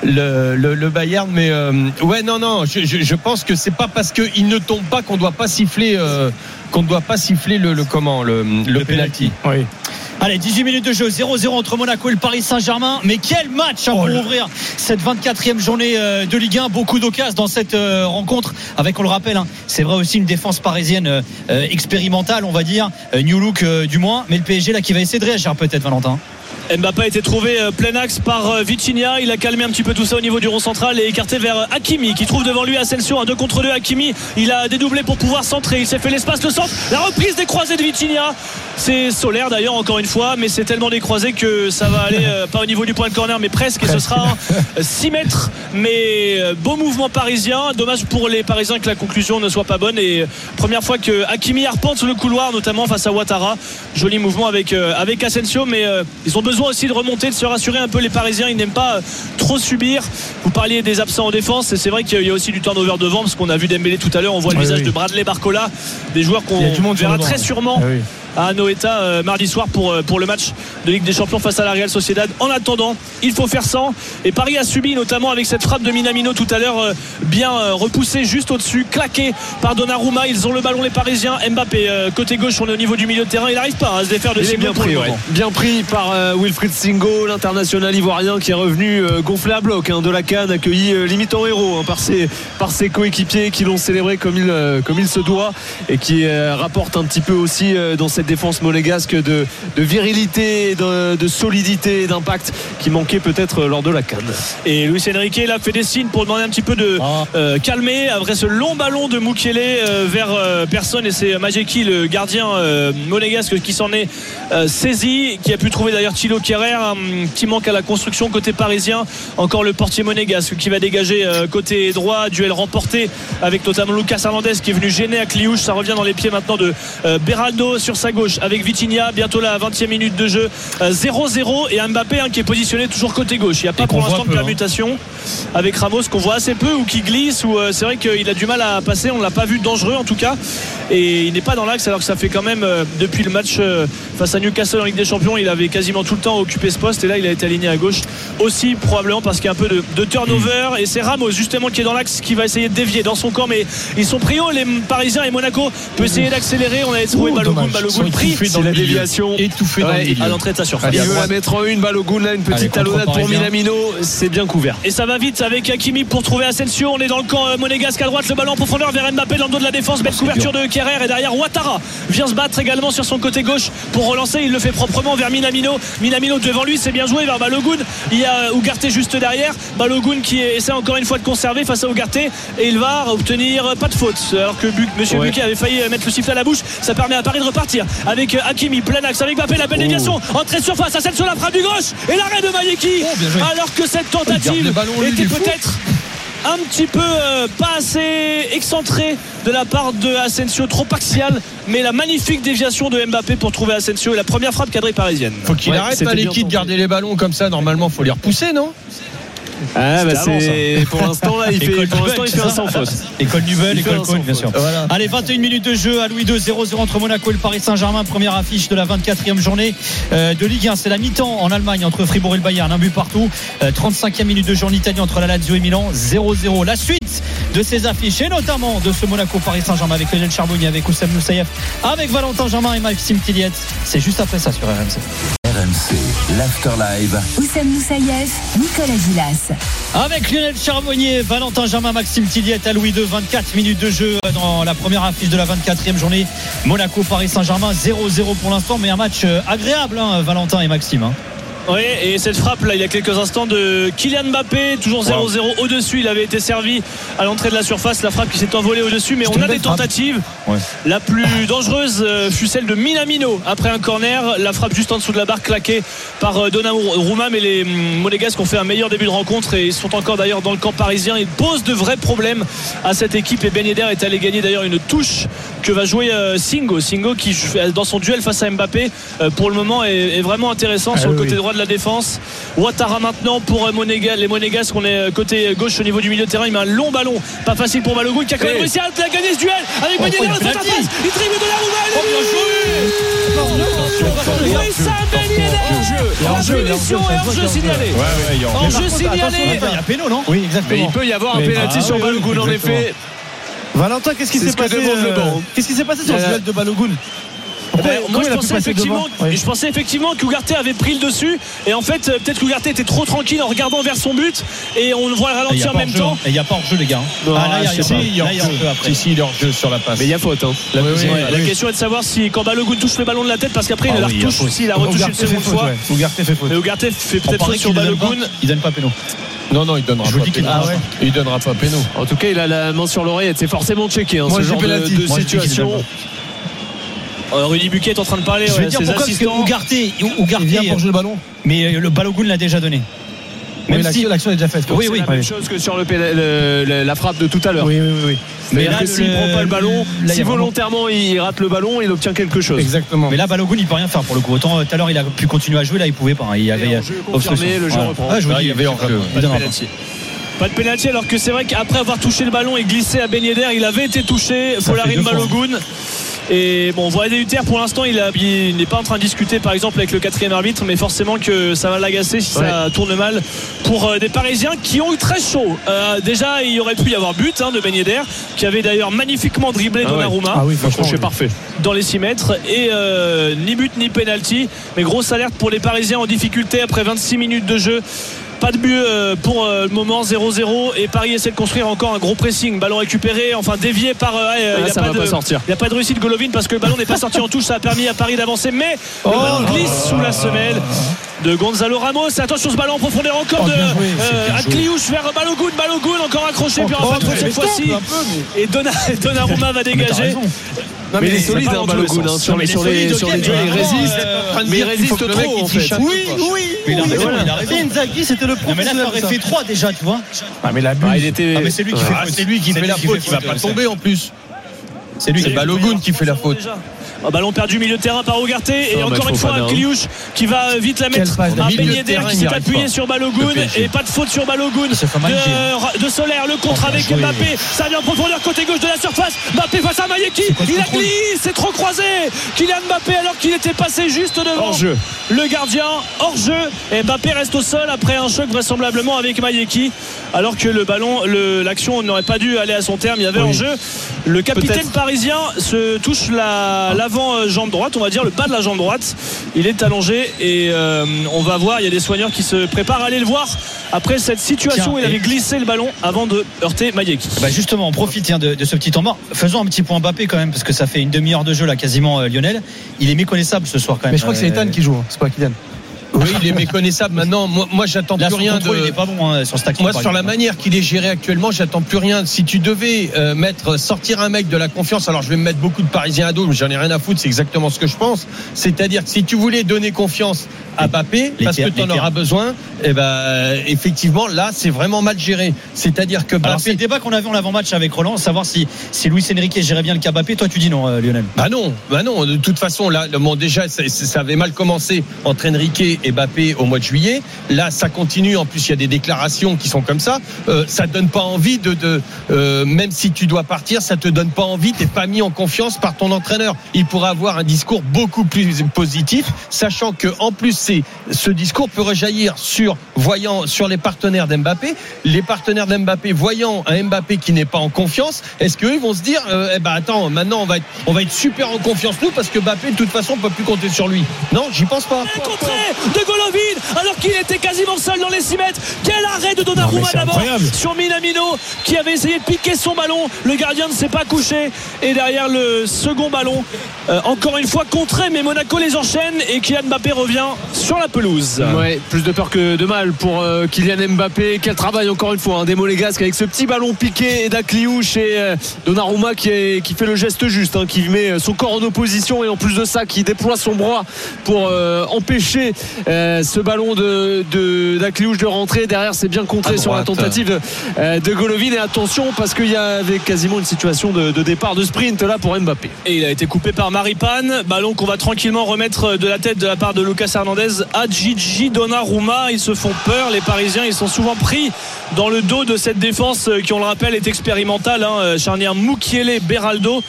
D: Le, le, le Bayern, mais euh, ouais, non, non. Je, je, je pense que c'est pas parce qu'il ne tombe pas qu'on doit pas siffler, euh, qu'on ne doit pas siffler le, le comment, le, le, penalty.
H: Oui.
C: Allez, 18 minutes de jeu, 0-0 entre Monaco et le Paris Saint-Germain. Mais quel match hein, pour ouvrir cette 24e journée euh, de Ligue 1. Beaucoup d'occasions dans cette rencontre. Avec, on le rappelle, hein, c'est vrai aussi une défense parisienne euh, expérimentale, on va dire. New look euh, du moins. Mais le PSG là qui va essayer de réagir peut-être, Valentin.
F: Mbappé a été trouvé euh, plein axe par euh, Vitinha. Il a calmé un petit peu tout ça au niveau du rond central et écarté vers euh, Hakimi qui trouve devant lui Asensio. Un 2 contre 2. Hakimi, il a dédoublé pour pouvoir centrer. Il s'est fait l'espace de centre. La reprise des croisés de Vitinha. C'est solaire d'ailleurs, encore une fois, mais c'est tellement des croisés que ça va aller euh, pas au niveau du point de corner, mais presque. Et ce sera un 6 mètres. Mais euh, beau mouvement parisien. Dommage pour les Parisiens que la conclusion ne soit pas bonne. Et euh, première fois que Hakimi arpente le couloir, notamment face à Ouattara. Joli mouvement avec, euh, avec Asensio, mais ils ont besoin aussi de remonter, de se rassurer un peu les Parisiens. Ils n'aiment pas trop subir. Vous parliez des absents en défense, et c'est vrai qu'il y a aussi du turnover devant, parce qu'on a vu Dembélé tout à l'heure. On voit le
H: Oui,
F: visage
H: oui.
F: de Bradley Barcola, des joueurs qu'on verra très sûrement
H: Ah oui.
F: À Noeta euh, mardi soir pour, euh, pour le match de Ligue des Champions face à la Real Sociedad. En attendant, il faut faire 100. Et Paris a subi notamment avec cette frappe de Minamino tout à l'heure, euh, bien repoussée juste au-dessus, claquée par Donnarumma. Ils ont le ballon les Parisiens. Mbappé côté gauche, on est au niveau du milieu de terrain. Il n'arrive pas à se défaire de Simon
E: bien pris, ouais. bien pris par Wilfried Singo, l'international ivoirien qui est revenu gonflé à bloc hein, de la canne, accueilli limite en héros hein, par ses, par ses coéquipiers qui l'ont célébré comme il, comme il se doit et qui euh, rapporte un petit peu aussi euh, dans cette défense monégasque de, de virilité, de, de solidité, d'impact qui manquait peut-être lors de la canne.
F: Et Luis Enrique là fait des signes pour demander un petit peu de
C: Ah.
F: euh, calmer après ce long ballon de Mukele euh, vers euh, personne et c'est Majeki le gardien euh, monégasque qui s'en est euh, saisi qui a pu trouver d'ailleurs Thilo Kerrer un petit manque à la construction côté parisien encore le portier monégasque qui va dégager euh, côté droit duel remporté avec notamment Lucas Hernandez qui est venu gêner à Cliouche ça revient dans les pieds maintenant de euh, Beraldo sur sa gauche avec Vitinha. Bientôt la 20e minute de jeu. Euh, 0-0 et Mbappé hein, qui est positionné toujours côté gauche. Il n'y a pas pour l'instant de
C: hein.
F: permutation avec Ramos qu'on voit assez peu ou qui glisse ou euh, c'est vrai qu'il a du mal à passer. On ne l'a pas vu dangereux en tout cas et il n'est pas dans l'axe alors que ça fait quand même euh, depuis le match euh, face à Newcastle en Ligue des Champions il avait quasiment tout le temps occupé ce poste et là il a été aligné à gauche aussi probablement parce qu'il y a un peu de, de turnover et c'est Ramos justement qui est dans l'axe qui va essayer de dévier dans son camp mais ils sont pris haut les Parisiens et Monaco peut essayer d'accélérer on avait trouvé Balogun. Balogun pris
C: dans
E: C'est la déviation.
C: Étouffé dans
E: Ouais,
F: à l'entrée de sa surface
E: Il veut la mettre en une, Balogun là, une petite
C: Allez,
E: talonnade pour
C: Parisien.
E: Minamino, c'est bien couvert.
F: Et ça va vite avec Hakimi pour trouver Asensio. On est dans le camp euh, monégasque à droite. Le ballon en profondeur vers Mbappé dans le dos de la défense. Belle couverture de Kerrer. Et derrière Ouattara vient se battre également sur son côté gauche pour relancer. Il le fait proprement vers Minamino. Minamino devant lui, c'est bien joué vers Balogun. Il y a Ougarté juste derrière. Balogun qui essaie encore une fois de conserver face à Ougarté. Et il va obtenir pas de faute. Alors que Bu- Monsieur
E: Ouais.
F: Avait failli mettre le sifflet à la bouche. Ça permet à Paris de repartir avec Hakimi, plein axe avec Mbappé. La belle déviation. Entrée de surface. Asensio la frappe du gauche. Et l'arrêt de Mayeki.
C: Oh,
F: alors que cette tentative était peut-être un petit peu euh, pas assez excentré de la part de Asensio, trop axial, mais la magnifique déviation de Mbappé pour trouver Asensio et la première frappe cadrée parisienne.
D: Faut qu'il
E: Ouais,
D: arrête pas
E: bien
D: l'équipe de garder les ballons comme ça. Normalement, faut les repousser, non?
E: Ah, bah, c'est pour l'instant là, il fait, pour l'instant,
C: Nubel,
E: il fait un sans faute.
C: École Nubel, école
E: sans
C: bien sûr.
D: Voilà.
C: Allez, 21 minutes de jeu à Louis II, 0-0 entre Monaco et le Paris Saint-Germain. Première affiche de la 24e journée euh, de Ligue 1. C'est la mi-temps en Allemagne entre Fribourg et le Bayern. Un but partout. Euh, 35e minute de jeu en Italie entre la Lazio et Milan. 0-0. La suite de ces affiches et notamment de ce Monaco-Paris Saint-Germain avec Lionel Charbonnier, avec Oussam Moussaïef, avec Valentin Germain et Maxime Tilliette. C'est juste après ça sur RMC.
B: RMC, l'After Live.
A: Oussem Moussaïef, Nicolas Gilas.
C: Avec Lionel Charbonnier, Valentin Germain, Maxime Tilliette à Louis II, 24 minutes de jeu dans la première affiche de la 24e journée. Monaco, Paris Saint-Germain, 0-0 pour l'instant, mais un match euh, agréable, hein, Valentin et Maxime. hein.
F: Oui, et cette frappe là, il y a quelques instants de Kylian Mbappé, toujours 0-0 au-dessus. Il avait été servi à l'entrée de la surface. La frappe qui s'est envolée au-dessus, mais on a des tentatives.
C: Ouais.
F: La plus dangereuse euh, fut celle de Minamino après un corner. La frappe juste en dessous de la barre claquée par euh, Donnarumma. Mais les hum, Monégasques ont fait un meilleur début de rencontre et ils sont encore d'ailleurs dans le camp parisien. Ils posent de vrais problèmes à cette équipe. Et Ben Yedder est allé gagner d'ailleurs une touche que va jouer euh, Singo. Singo qui dans son duel face à Mbappé pour le moment est, vraiment intéressant
H: Ah
F: sur le
H: oui,
F: côté droit de la défense. Ouattara maintenant pour euh, Monéga- les Monégasques. On est euh, côté gauche au niveau du milieu de terrain. Il met un long ballon, pas facile pour Balogun qui a quand même réussi à gagner ce duel avec Ben Yedder
C: oh,
F: dans sa
C: penalty.
F: face. Il triple de la. La punition est hors-jeu signalé. Hors-jeu signalé.
C: Il y a péno, non
H: Oui,
E: Mais
H: exactement.
E: il peut y avoir un pénalty
H: Ah,
E: sur Balogun en effet.
H: Valentin, qu'est-ce qui s'est passé
E: le
H: euh. Qu'est-ce qui s'est passé sur le
E: Euh,
H: duel de Balogun Pourquoi-
F: Ben, moi,
H: il
F: je pensais, effectivement,
H: Ouais.
F: je pensais effectivement qu'Ougarté avait pris le dessus. Et en fait, euh, peut-être qu'Ougarté était trop tranquille en regardant vers son but. Et on le voit
C: il
F: ralentir
C: a
F: en même temps.
C: Et il n'y a pas hors-jeu, les gars.
F: Non,
C: Ah, là, il y a- il y il y hors-jeu
D: il sur la passe.
E: Mais il y a faute. hein.
D: La
H: Oui,
D: deuxième,
H: oui,
F: Ouais, La question est de savoir si quand Balogun touche le ballon de la tête, parce qu'après
C: Ah
F: il la
C: il
F: retouche,
C: faute.
F: s'il a retouché une seconde
H: faute,
F: fois.
H: Ougarté fait faute.
F: Mais Ougarté fait
C: On
F: peut-être faute sur Balogun.
C: Il donne pas péno.
D: Non, non, il donnera
C: Je vous
D: pas
C: dis qu'il
D: péno.
C: donnera
H: Ah ouais.
D: Il donnera pas péno.
E: En tout cas, il a la main sur l'oreille. C'est forcément checké. hein,
H: Moi,
E: ce genre de, situation.
F: Euh, Rudy Buquet est en train de parler.
C: Je vais
F: ouais,
C: dire
F: ses
C: pourquoi, parce que
F: assistants.
C: Ougarté,
H: vient pour jouer le ballon.
C: mais euh, le Balogun l'a déjà donné. Même si.
H: l'action est déjà faite.
C: Oui,
E: C'est
C: oui.
E: la même chose que sur le, pénal- le- le- la frappe de tout à l'heure.
H: Oui, oui, oui, oui.
C: Mais là,
E: s'il prend pas le ballon,
C: là,
E: si
C: vraiment-
E: volontairement il rate le ballon, il obtient quelque chose.
H: Exactement.
C: Mais là, Balogun, il peut rien faire pour le coup. Autant euh, tout à l'heure, il a pu continuer à jouer, là, il pouvait pas. hein. Il y avait.
E: confirmé, le jeu reprend.
C: Ouais, je vous
D: Là,
C: dis,
D: il y avait
C: donnera pas.
F: Penalty. Pas de pénalty alors que c'est vrai qu'après avoir touché le ballon et glissé à Ben Yedder, il avait été touché.
C: Ça
F: Folarin
C: fois.
F: Et bon, Voider Hutter pour l'instant, il, n'est pas en train de discuter par exemple avec le quatrième arbitre, mais forcément que ça va l'agacer si ça tourne mal pour euh, des Parisiens qui ont eu très chaud. Euh, déjà, il y aurait pu y avoir but hein, de Ben Yedder, qui avait d'ailleurs magnifiquement dribblé
E: Ah ouais.
F: Donnarumma
H: Ah oui, franchement. Oui.
E: parfait.
F: dans les 6 mètres et euh, ni but ni penalty mais grosse alerte pour les Parisiens en difficulté après 26 minutes de jeu pas de but euh, pour euh, le moment 0-0 et Paris essaie de construire encore un gros pressing. Ballon récupéré enfin dévié par euh,
E: Ah,
F: il y a pas de n'y a pas de réussite Golovin parce que le ballon n'est pas sorti en touche. Ça a permis à Paris d'avancer. Mais
H: Oh,
F: le ballon glisse sous la semelle de Gonzalo Ramos. Attention ce ballon en profondeur encore
H: Oh,
F: de
H: joué,
F: euh, Akliouche vers Balogun. Balogun encore accroché puis en
H: Oh,
F: fait cette fois-ci.
H: mais-
F: et Donna- Donnarumma va dégager
H: Non,
E: Mais il est solide, hein, Balogun. hein, Sur
C: mais
E: les
C: il est
E: sur les-
C: solide,
E: sur les
C: mais
E: duels, il résiste. Mais il résiste trop
D: il
E: en
D: triche
E: fait.
H: Oui, oui,
C: Mais il a raison,
H: voilà.
C: il a raison.
H: C'est Inzaghi, c'était le
C: Non, mais là, ça aurait fait 3 déjà, tu vois.
H: Ah, mais la
E: Ah, il était.
C: Ah, mais c'est lui qui fait
D: Ah, fait la faute, il va pas tomber en plus.
C: C'est lui
D: C'est Balogun qui fait la faute.
F: Un ballon perdu milieu de terrain par Ougarté et encore une fois. Kliouche qui va euh, vite la mettre
H: passe.
F: un Yedder
D: terrain,
F: qui s'est appuyé
D: pas.
F: sur Balogun. Et pas de faute sur Balogun. De, de Solaire le contre
C: Oh,
F: avec
C: joué.
F: Mbappé. Ça vient en profondeur côté gauche de la surface. Mbappé face à Mayeki. Il a glissé c'est trop croisé. Kylian Mbappé alors qu'il était passé juste devant
E: Hors-jeu.
F: le gardien. Hors jeu. Et Mbappé reste au sol après un choc vraisemblablement avec Mayeki. Alors que le ballon le- l'action n'aurait pas dû aller à son terme. Il y avait hors jeu. Le capitaine parisien se touche la- euh, jambe droite on va dire le bas de la jambe droite il est allongé et euh, on va voir il y a des soigneurs qui se préparent à aller le voir après cette situation
C: Tiens,
F: où il avait glissé le ballon avant de heurter Mayeki
C: Bah justement, on profite de, de ce petit temps mort. Faisons un petit point Mbappé quand même, parce que ça fait une demi-heure de jeu là, quasiment euh, Lionel. Il est méconnaissable ce soir quand même.
H: Mais je crois que c'est
C: Euh,
H: Ethan qui joue, hein, c'est pas Kylian.
D: Oui, il est méconnaissable maintenant. Moi, moi j'attends plus rien
C: contrôle,
D: de.
C: il est pas bon hein, sur.
D: Moi, sur la manière qu'il est géré actuellement, j'attends plus rien. Si tu devais euh, mettre, sortir un mec de la confiance, alors je vais me mettre beaucoup de Parisiens à dos, mais j'en ai rien à foutre, c'est exactement ce que je pense. C'est-à-dire que si tu voulais donner confiance à Mbappé, parce que tu en auras besoin, eh ben, euh, effectivement, là, c'est vraiment mal géré. C'est-à-dire que
C: Alors c'est
D: Mbappé.
C: le débat qu'on avait en avant-match avec Roland, savoir si, si Luis Enrique gérait bien le cas Mbappé. Toi tu dis non, euh, Lionel.
D: Bah non, bah non. De toute façon, là, bon, déjà, ça, ça avait mal commencé entre Enrique et Mbappé au mois de juillet. Là, ça continue. En plus, il y a des déclarations qui sont comme ça. Euh, ça donne pas envie de, de euh, même si tu dois partir, ça te donne pas envie. T'es pas mis en confiance par ton entraîneur. Il pourrait avoir un discours beaucoup plus positif, sachant que en plus, c'est ce discours peut rejaillir sur voyant sur les partenaires d'Mbappé. Les partenaires d'Mbappé voyant un Mbappé qui n'est pas en confiance, est-ce qu'eux vont se dire, euh, eh ben attends, maintenant on va être, on va être super en confiance nous parce que Mbappé de toute façon on peut plus compter sur lui. Non, j'y pense pas.
F: De Golovin alors qu'il était quasiment seul dans les 6 mètres. Quel arrêt de Donnarumma d'abord sur Minamino qui avait essayé de piquer son ballon. Le gardien ne s'est pas couché. Et derrière le second ballon euh, encore une fois contré mais Monaco les enchaîne et Kylian Mbappé revient sur la pelouse.
E: Ouais, plus de peur que de mal pour euh, Kylian Mbappé. Quel travail encore une fois, hein, des Monégasques avec ce petit ballon piqué d'Akliouche et euh, Donnarumma qui, est- qui fait le geste juste, hein, qui met euh, son corps en opposition et en plus de ça qui déploie son bras pour euh, empêcher euh, ce ballon de, de, d'Akliouche de rentrer. Derrière, c'est bien contré sur la tentative de, euh, de Golovin. Et attention parce qu'il y avait quasiment une situation de, de départ de sprint là pour Mbappé.
F: et il a été coupé par Maripane. Ballon qu'on va tranquillement remettre de la tête de la part de Lucas Hernandez à Gigi Donnarumma. Ils se font peur les Parisiens. Ils sont souvent pris dans le dos de cette défense qui on le rappelle est expérimentale hein, euh, charnière Mukiele Beraldo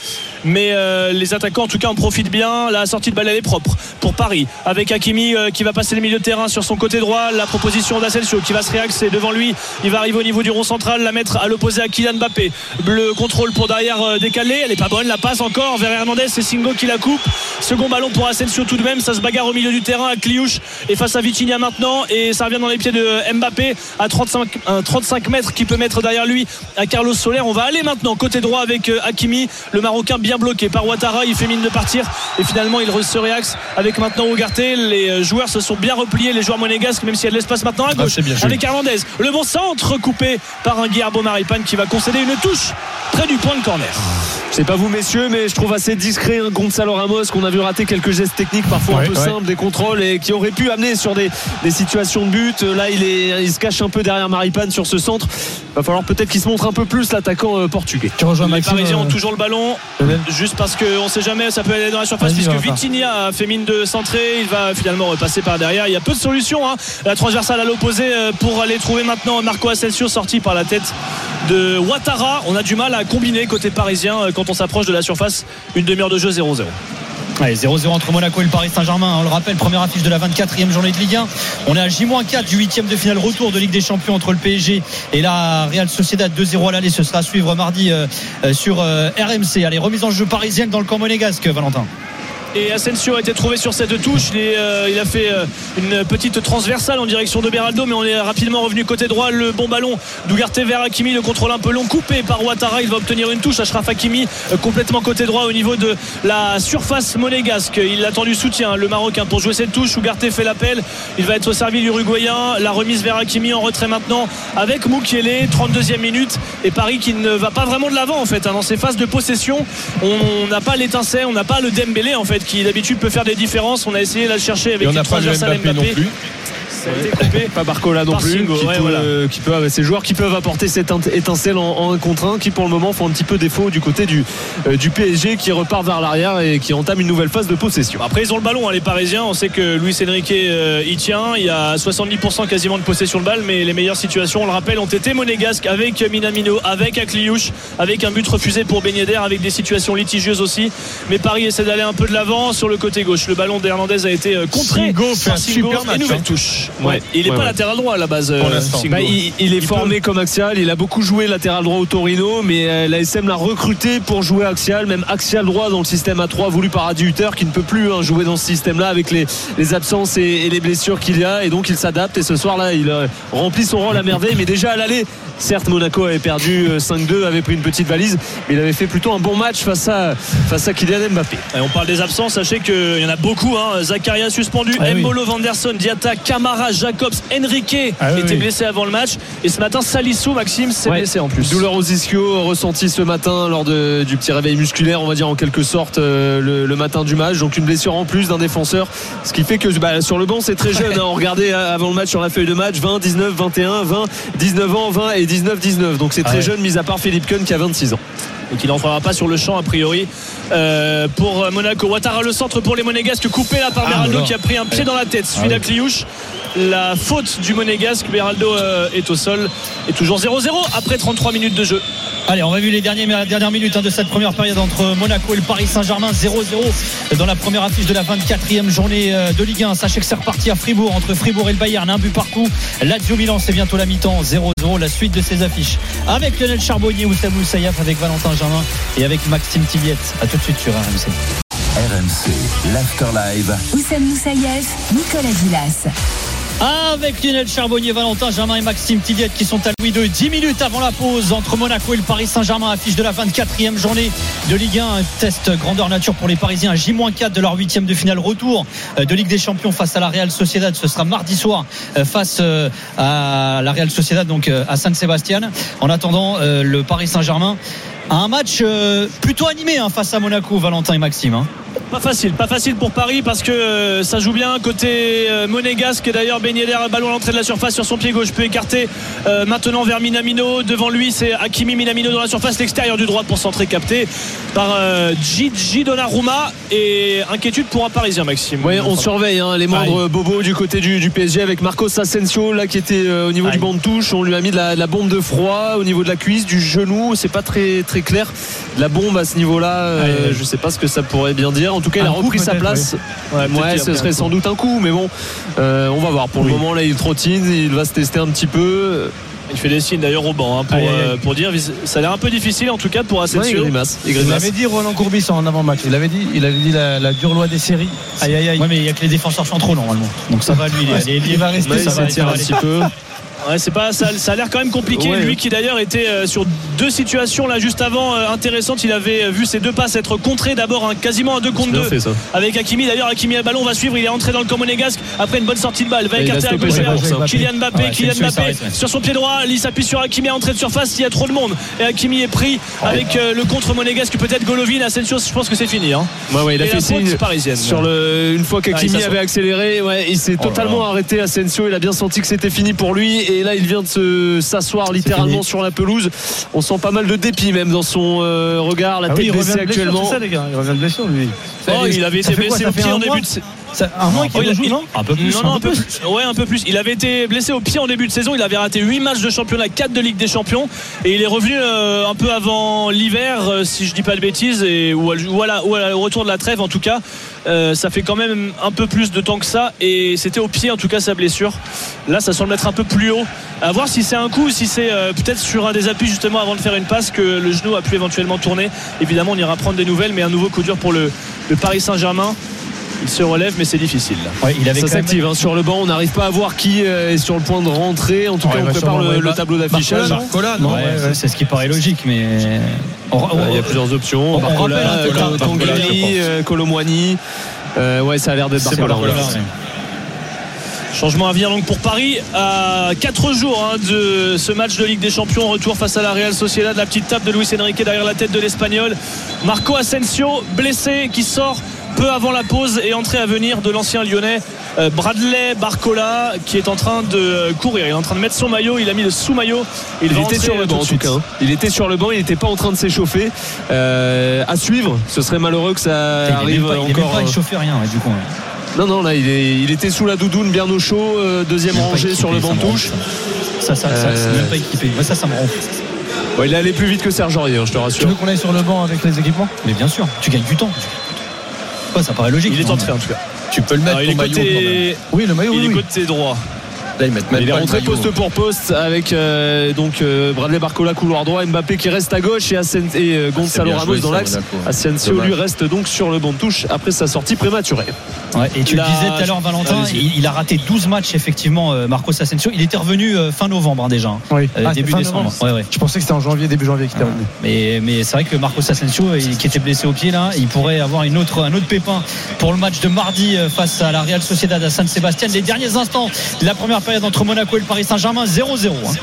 F: mais euh, les attaquants en tout cas en profitent bien. La sortie de balle elle est propre pour Paris avec Hakimi euh, qui va passer le milieu de terrain sur son côté droit. La proposition d'Asensio qui va se réaxer devant lui. Il va arriver au niveau du rond central, la mettre à l'opposé à Kylian Mbappé. Le contrôle pour derrière euh, décalé, elle est pas bonne, la passe encore vers Hernandez, c'est Singo qui la coupe. Second ballon pour Asensio tout de même, ça se bagarre au milieu du terrain à Kliouche et face à Vitinha maintenant et ça revient dans les pieds de Mbappé à 35, un 35 mètres qui peut mettre derrière lui à Carlos Soler. On va aller maintenant côté droit avec Hakimi, le Marocain bien bloqué par Ouattara, il fait mine de partir et finalement il se réaxe avec maintenant Ougarté. Les euh, joueurs se sont bien repliés, les joueurs monégasques, même s'il y a de l'espace maintenant à gauche
D: c'est bien joué.
F: avec Hernandez. Le bon centre coupé par un Guillermo Maripane qui va concéder une touche près du point de corner.
E: Je sais pas vous messieurs, mais je trouve assez discret un Gonzalo Ramos qu'on a vu rater quelques gestes techniques parfois un
H: Ouais,
E: peu
H: ouais.
E: simples, des contrôles et qui auraient pu amener sur des, des situations de but. Là, il, est, il se cache un peu derrière Maripane sur ce centre. Va falloir peut-être qu'il se montre un peu plus l'attaquant euh, portugais.
H: Tu rejoins
F: Les
H: Maxime.
F: Parisiens ont
H: euh,
F: toujours le ballon, juste parce qu'on ne sait jamais, ça peut aller dans la surface, puisque
H: Valentin.
F: Vitinha a fait mine de centrer, il va finalement repasser par derrière. Il y a peu de solutions. hein. La transversale à l'opposé euh, pour aller trouver maintenant Marco Asensio sorti par la tête de Ouattara. On a du mal à combiner côté parisien euh, quand on s'approche de la surface. Une demi-heure de jeu 0-0.
C: Allez, 0-0 entre Monaco et le Paris Saint-Germain. On le rappelle, première affiche de la 24e journée de Ligue 1. On est à J-4 du 8 de finale retour de Ligue des Champions entre le PSG et la Real Sociedad 2-0 à l'aller. Ce sera à suivre mardi euh, euh, sur euh, RMC. Allez, remise en jeu parisienne dans le camp monégasque, Valentin.
F: Et Asensio a été trouvé sur cette touche. Il, euh, a fait euh, une petite transversale en direction de Beraldo, mais on est rapidement revenu côté droit. Le bon ballon d'Ougarté vers Hakimi, le contrôle un peu long, coupé par Ouattara. Il va obtenir une touche. Ashraf Hakimi euh, complètement côté droit au niveau de la surface monégasque. Il attend du soutien, le Marocain, pour jouer cette touche. Ougarté fait l'appel. Il va être servi l'Uruguayen. La remise vers Hakimi en retrait maintenant avec Moukielé, 32e minute. Et Paris qui ne va pas vraiment de l'avant en fait. hein. Dans ces phases de possession, on n'a pas l'étincelle, on n'a pas le Dembélé en fait qui d'habitude peut faire des différences. On a essayé de la chercher avec
D: Et on
F: une
D: n'a pas le
F: transversale
D: Mbappé non plus.
F: Ça a été coupé.
E: Pas Barcola non
F: Par
E: plus,
F: Singo,
E: qui,
F: ouais,
E: peut,
F: voilà.
E: euh, qui peut- ces joueurs qui peuvent apporter cette étincelle en, en un contre un, qui pour le moment font un petit peu défaut du côté du, euh, du PSG, qui repart vers l'arrière et qui entame une nouvelle phase de possession.
F: Après ils ont le ballon hein, les Parisiens on sait que Luis Enrique euh, y tient il y a 70% quasiment de possession de balle mais les meilleures situations on le rappelle ont été monégasques avec Minamino avec Akliouche avec un but refusé pour Yedder avec des situations litigieuses aussi mais Paris essaie d'aller un peu de l'avant sur le côté gauche le ballon d'Hernandez a été euh, contré
D: Singo fait un
F: Singo.
D: super match,
F: nouvelle
D: hein.
F: touche
E: Ouais.
F: il est
E: Ouais,
F: pas
E: ouais.
F: latéral droit à la base euh,
D: Pour.
E: Bah, il, il est
F: Il
E: formé comme axial, il a beaucoup joué latéral droit au Torino, mais euh, la SM l'a recruté pour jouer axial, même axial droit dans le système A3 voulu par Adi Hutter, qui ne peut plus hein, jouer dans ce système-là avec les, les absences et, et les blessures qu'il y a, et donc il s'adapte. Et ce soir-là, il remplit son rôle à merveille, mais déjà à l'aller. Certes, Monaco avait perdu euh, 5-2, avait pris une petite valise, mais il avait fait plutôt un bon match face à, face à Kylian Mbappé.
F: Et on parle des absences, sachez qu'il y en a beaucoup. Hein. Zakaria suspendu,
H: Ah oui.
F: Mbolo, Vanderson, Diata, Camara, Jacobs, Enrique
H: Ah oui,
F: était
H: oui.
F: blessé avant le match. Et ce matin, Salissou, Maxime, s'est
E: Ouais.
F: blessé en plus.
E: Douleur aux ischio ressentie ce matin lors de- du petit réveil musculaire, on va dire en quelque sorte euh, le, le matin du match. Donc une blessure en plus d'un défenseur, ce qui fait que bah, sur le banc c'est très jeune. hein. On regardait avant le match sur la feuille de match 20, 19, 21, 20, 19 ans, 20 et 19, 19. Donc c'est très
H: Ah
E: jeune, mis à part Philippe Kuhn qui a 26 ans.
F: Donc il n'entrera pas sur le champ a priori euh, pour Monaco. Ouattara le centre pour les Monégasques, coupé là par
C: Ah,
F: Beraldo
C: voilà.
F: qui a pris un pied dans la tête. Celui d'Akliouche. La faute du Monégasque, Beraldo euh, est au sol. Et toujours 0-0 après 33 minutes de jeu.
C: Allez, on va vu les derniers, la dernière minute hein, de cette première période entre Monaco et le Paris Saint-Germain 0-0 dans la première affiche de la 24e journée euh, de Ligue 1. Sachez que c'est reparti à Fribourg entre Fribourg et le Bayern, un but par coup. Lazio Milan, c'est bientôt la mi-temps 0-0, la suite de ces affiches. Avec Lionel Charbonnier, Oussam Moussaïaf, avec Valentin Germain et avec Maxime Tilliette. A tout de suite sur RMC.
B: RMC, l'After Live.
A: Oussem Moussaïef, Nicolas Gilas.
C: Avec Lionel Charbonnier, Valentin Germain et Maxime Tilliette qui sont à Louis II. 10 minutes avant la pause entre Monaco et le Paris Saint-Germain, affiche de la 24e journée de Ligue 1. Un test grandeur nature pour les Parisiens. J-4 de leur huitième de finale retour euh, de Ligue des Champions face à la Real Sociedad. Ce sera mardi soir euh, face euh, à la Real Sociedad, donc à San Sebastian. En attendant, le Paris Saint-Germain un match euh, plutôt animé hein, face à Monaco, Valentin et Maxime. hein.
F: Pas facile, pas facile pour Paris parce que euh, ça joue bien côté euh, monégasque. Et D'ailleurs, Ben Yedder, ballon à l'entrée de la surface sur son pied gauche, peut écarter euh, maintenant vers Minamino. Devant lui, c'est Hakimi Minamino dans la surface, l'extérieur du droit pour centrer capté par euh, Gigi Donnarumma. Et inquiétude pour un Parisien, Maxime.
E: Ouais, on surveille hein, les membres bobos du côté du, du PSG avec Marcos Asensio là qui était euh, au niveau
C: Aïe.
E: du banc de touche. On lui a mis de la, de la bombe de froid au niveau de la cuisse, du genou. C'est pas très très très clair. La bombe à ce niveau-là, euh,
H: aïe.
E: je sais pas ce que ça pourrait bien dire. En tout cas, il a
H: coup,
E: repris sa place.
F: Ouais,
E: Ouais, ce serait sans doute un coup, mais bon, euh, on va voir. Pour le moment, là, il trottine, il va se tester un petit peu.
F: Il fait des signes d'ailleurs au banc hein, pour,
H: aïe.
F: euh, pour dire. Ça a l'air un peu difficile en tout cas pour
E: Ouais, il
F: Asensio.
E: grimace. Il
H: avait dit Roland Courbis en avant-match. Il avait dit, il avait dit la, la dure loi des séries. Aïe aïe aïe.
C: Ouais, mais il y a que les défenseurs centraux normalement. Donc ça va lui. Il, est- il est-
H: Il va rester,
E: Ouais,
H: ça
E: il
H: va,
E: un petit peu.
F: Ouais, c'est pas ça, ça a l'air quand même compliqué.
E: Ouais.
F: Lui qui d'ailleurs était euh, sur deux situations là juste avant euh, intéressantes. Il avait euh, vu ses deux passes être contrées. D'abord un, quasiment un 2 contre
E: Bien
F: 2
E: fait ça.
F: avec Hakimi. D'ailleurs Hakimi a le ballon, va suivre. Il est entré dans le camp monégasque après une bonne sortie de balle. Va écarter à gauche. à-. Kylian Mbappé,
C: Ouais,
F: Kylian Mbappé
C: ouais.
F: sur son pied droit. Il s'appuie sur Hakimi à entrée de surface. Il y a trop de monde et Hakimi est pris avec euh, le contre monégasque. Peut-être Golovin. Asensio, je pense que c'est fini. Hein.
E: Ouais, ouais, il a
F: Et
E: fait signe
F: parisienne.
E: sur le une fois
F: Ah, s'assoit.
E: avait accéléré, ouais, il s'est
C: Oh
E: totalement arrêté Asensio, il a bien senti que c'était fini pour lui et là il vient de se s'asseoir littéralement sur la pelouse. On sent pas mal de dépit même dans son euh, regard, la
H: Ah oui,
E: baissée actuellement.
H: c'est ça, les gars. Il revient de blessure, lui.
F: Oh, il avait été blessé au pied en début de
H: Ça- Un
F: il il-
H: non
C: peu plus.
F: Non, non, un peu plus. Ouais, un peu plus. Il avait été blessé au pied en début de saison. Il avait raté 8 matchs de championnat, 4 de Ligue des Champions. Et il est revenu euh, un peu avant l'hiver, euh, si je dis pas de bêtises, et, ou, à- ou à la- ou à la- au retour de la trêve en tout cas. Euh, ça fait quand même un peu plus de temps que ça. Et c'était au pied en tout cas sa blessure. Là, ça semble être un peu plus haut. À voir si c'est un coup ou si c'est euh, peut-être sur un des appuis justement avant de faire une passe que le genou a pu éventuellement tourner. Évidemment, on ira prendre des nouvelles, mais un nouveau coup dur pour le, le Paris Saint-Germain. Il se relève, mais c'est difficile.
C: Ouais, il avait
E: Ça
C: même-
E: s'active hein, sur le banc, on n'arrive pas à voir qui est sur le point de rentrer. En tout
H: Ouais,
E: cas, on prépare le, tableau d'affichage.
H: Barcola,
C: Ouais,
H: non Ouais,
C: c'est- ce qui paraît logique, mais
E: Il y a plusieurs options.
C: on
E: Barcola,
C: peu
E: euh, euh, ouais, ça a l'air d'être Barcola.
F: Changement à venir donc pour Paris à 4 jours hein, de ce match de Ligue des Champions retour face à la Real Sociedad la petite tape de Luis Enrique derrière la tête de l'Espagnol Marco Asensio blessé qui sort peu avant la pause et entrée à venir de l'ancien lyonnais euh, Bradley Barcola qui est en train de courir il est en train de mettre son maillot il a mis le sous-maillot
E: Il
F: va
E: était sur le banc
F: de
E: en tout
F: suite.
E: cas. hein. Il était sur le banc, il n'était pas en train de s'échauffer. Euh, à suivre, ce serait malheureux que ça
C: Il
E: arrive
C: même pas, il
E: encore.
C: pas
E: euh,
C: échauffé rien, du coup. ouais.
E: Non, non, là il, est- il était sous la doudoune bien au chaud, euh, deuxième rangée sur le banc de touche.
C: Ça, ça, ça, c'est
E: Euh,
C: même pas équipé. Ça, ça me.
E: Ouais, il est allé plus vite que Serge Aurier, hein, je te
H: Tu
E: rassure.
H: veux qu'on aille sur le banc avec les équipements?
C: Mais bien sûr, tu gagnes du temps. Ouais, ça paraît logique.
F: il est
C: non
F: entré en tout cas
D: Tu peux le mettre
F: il est côté,
H: Oui, le maillot,
F: il
H: oui.
F: est
H: oui.
F: côté droit
D: Là, ils mettent même
E: Il est rentré poste pour poste avec euh, donc euh, Bradley Barcola couloir droit, Mbappé qui reste à gauche et, Asen- et euh,
D: C'est
E: Gonzalo Ramos
D: joué,
E: dans l'axe.
D: Monaco.
E: Asensio lui reste donc sur le banc de touche après sa sortie prématurée.
C: Ouais, et tu
F: Il
C: le
F: a-
C: disais tout à l'heure, Valentin, il, il a raté 12 matchs, effectivement, euh, Marcos Asensio. Il était revenu euh, fin novembre, hein, déjà. hein.
H: Oui.
C: Euh,
H: Ah,
C: début décembre.
H: novembre.
C: Ouais, ouais.
H: Je pensais que c'était en janvier, début janvier qu'il était revenu.
C: Mais, mais c'est vrai que Marcos Asensio, il- qui était blessé au pied là, il pourrait avoir une autre, un autre pépin pour le match de mardi face à la Real Sociedad à San Sébastien. Les derniers instants de la première période entre Monaco et le Paris Saint-Germain, 0-0. hein.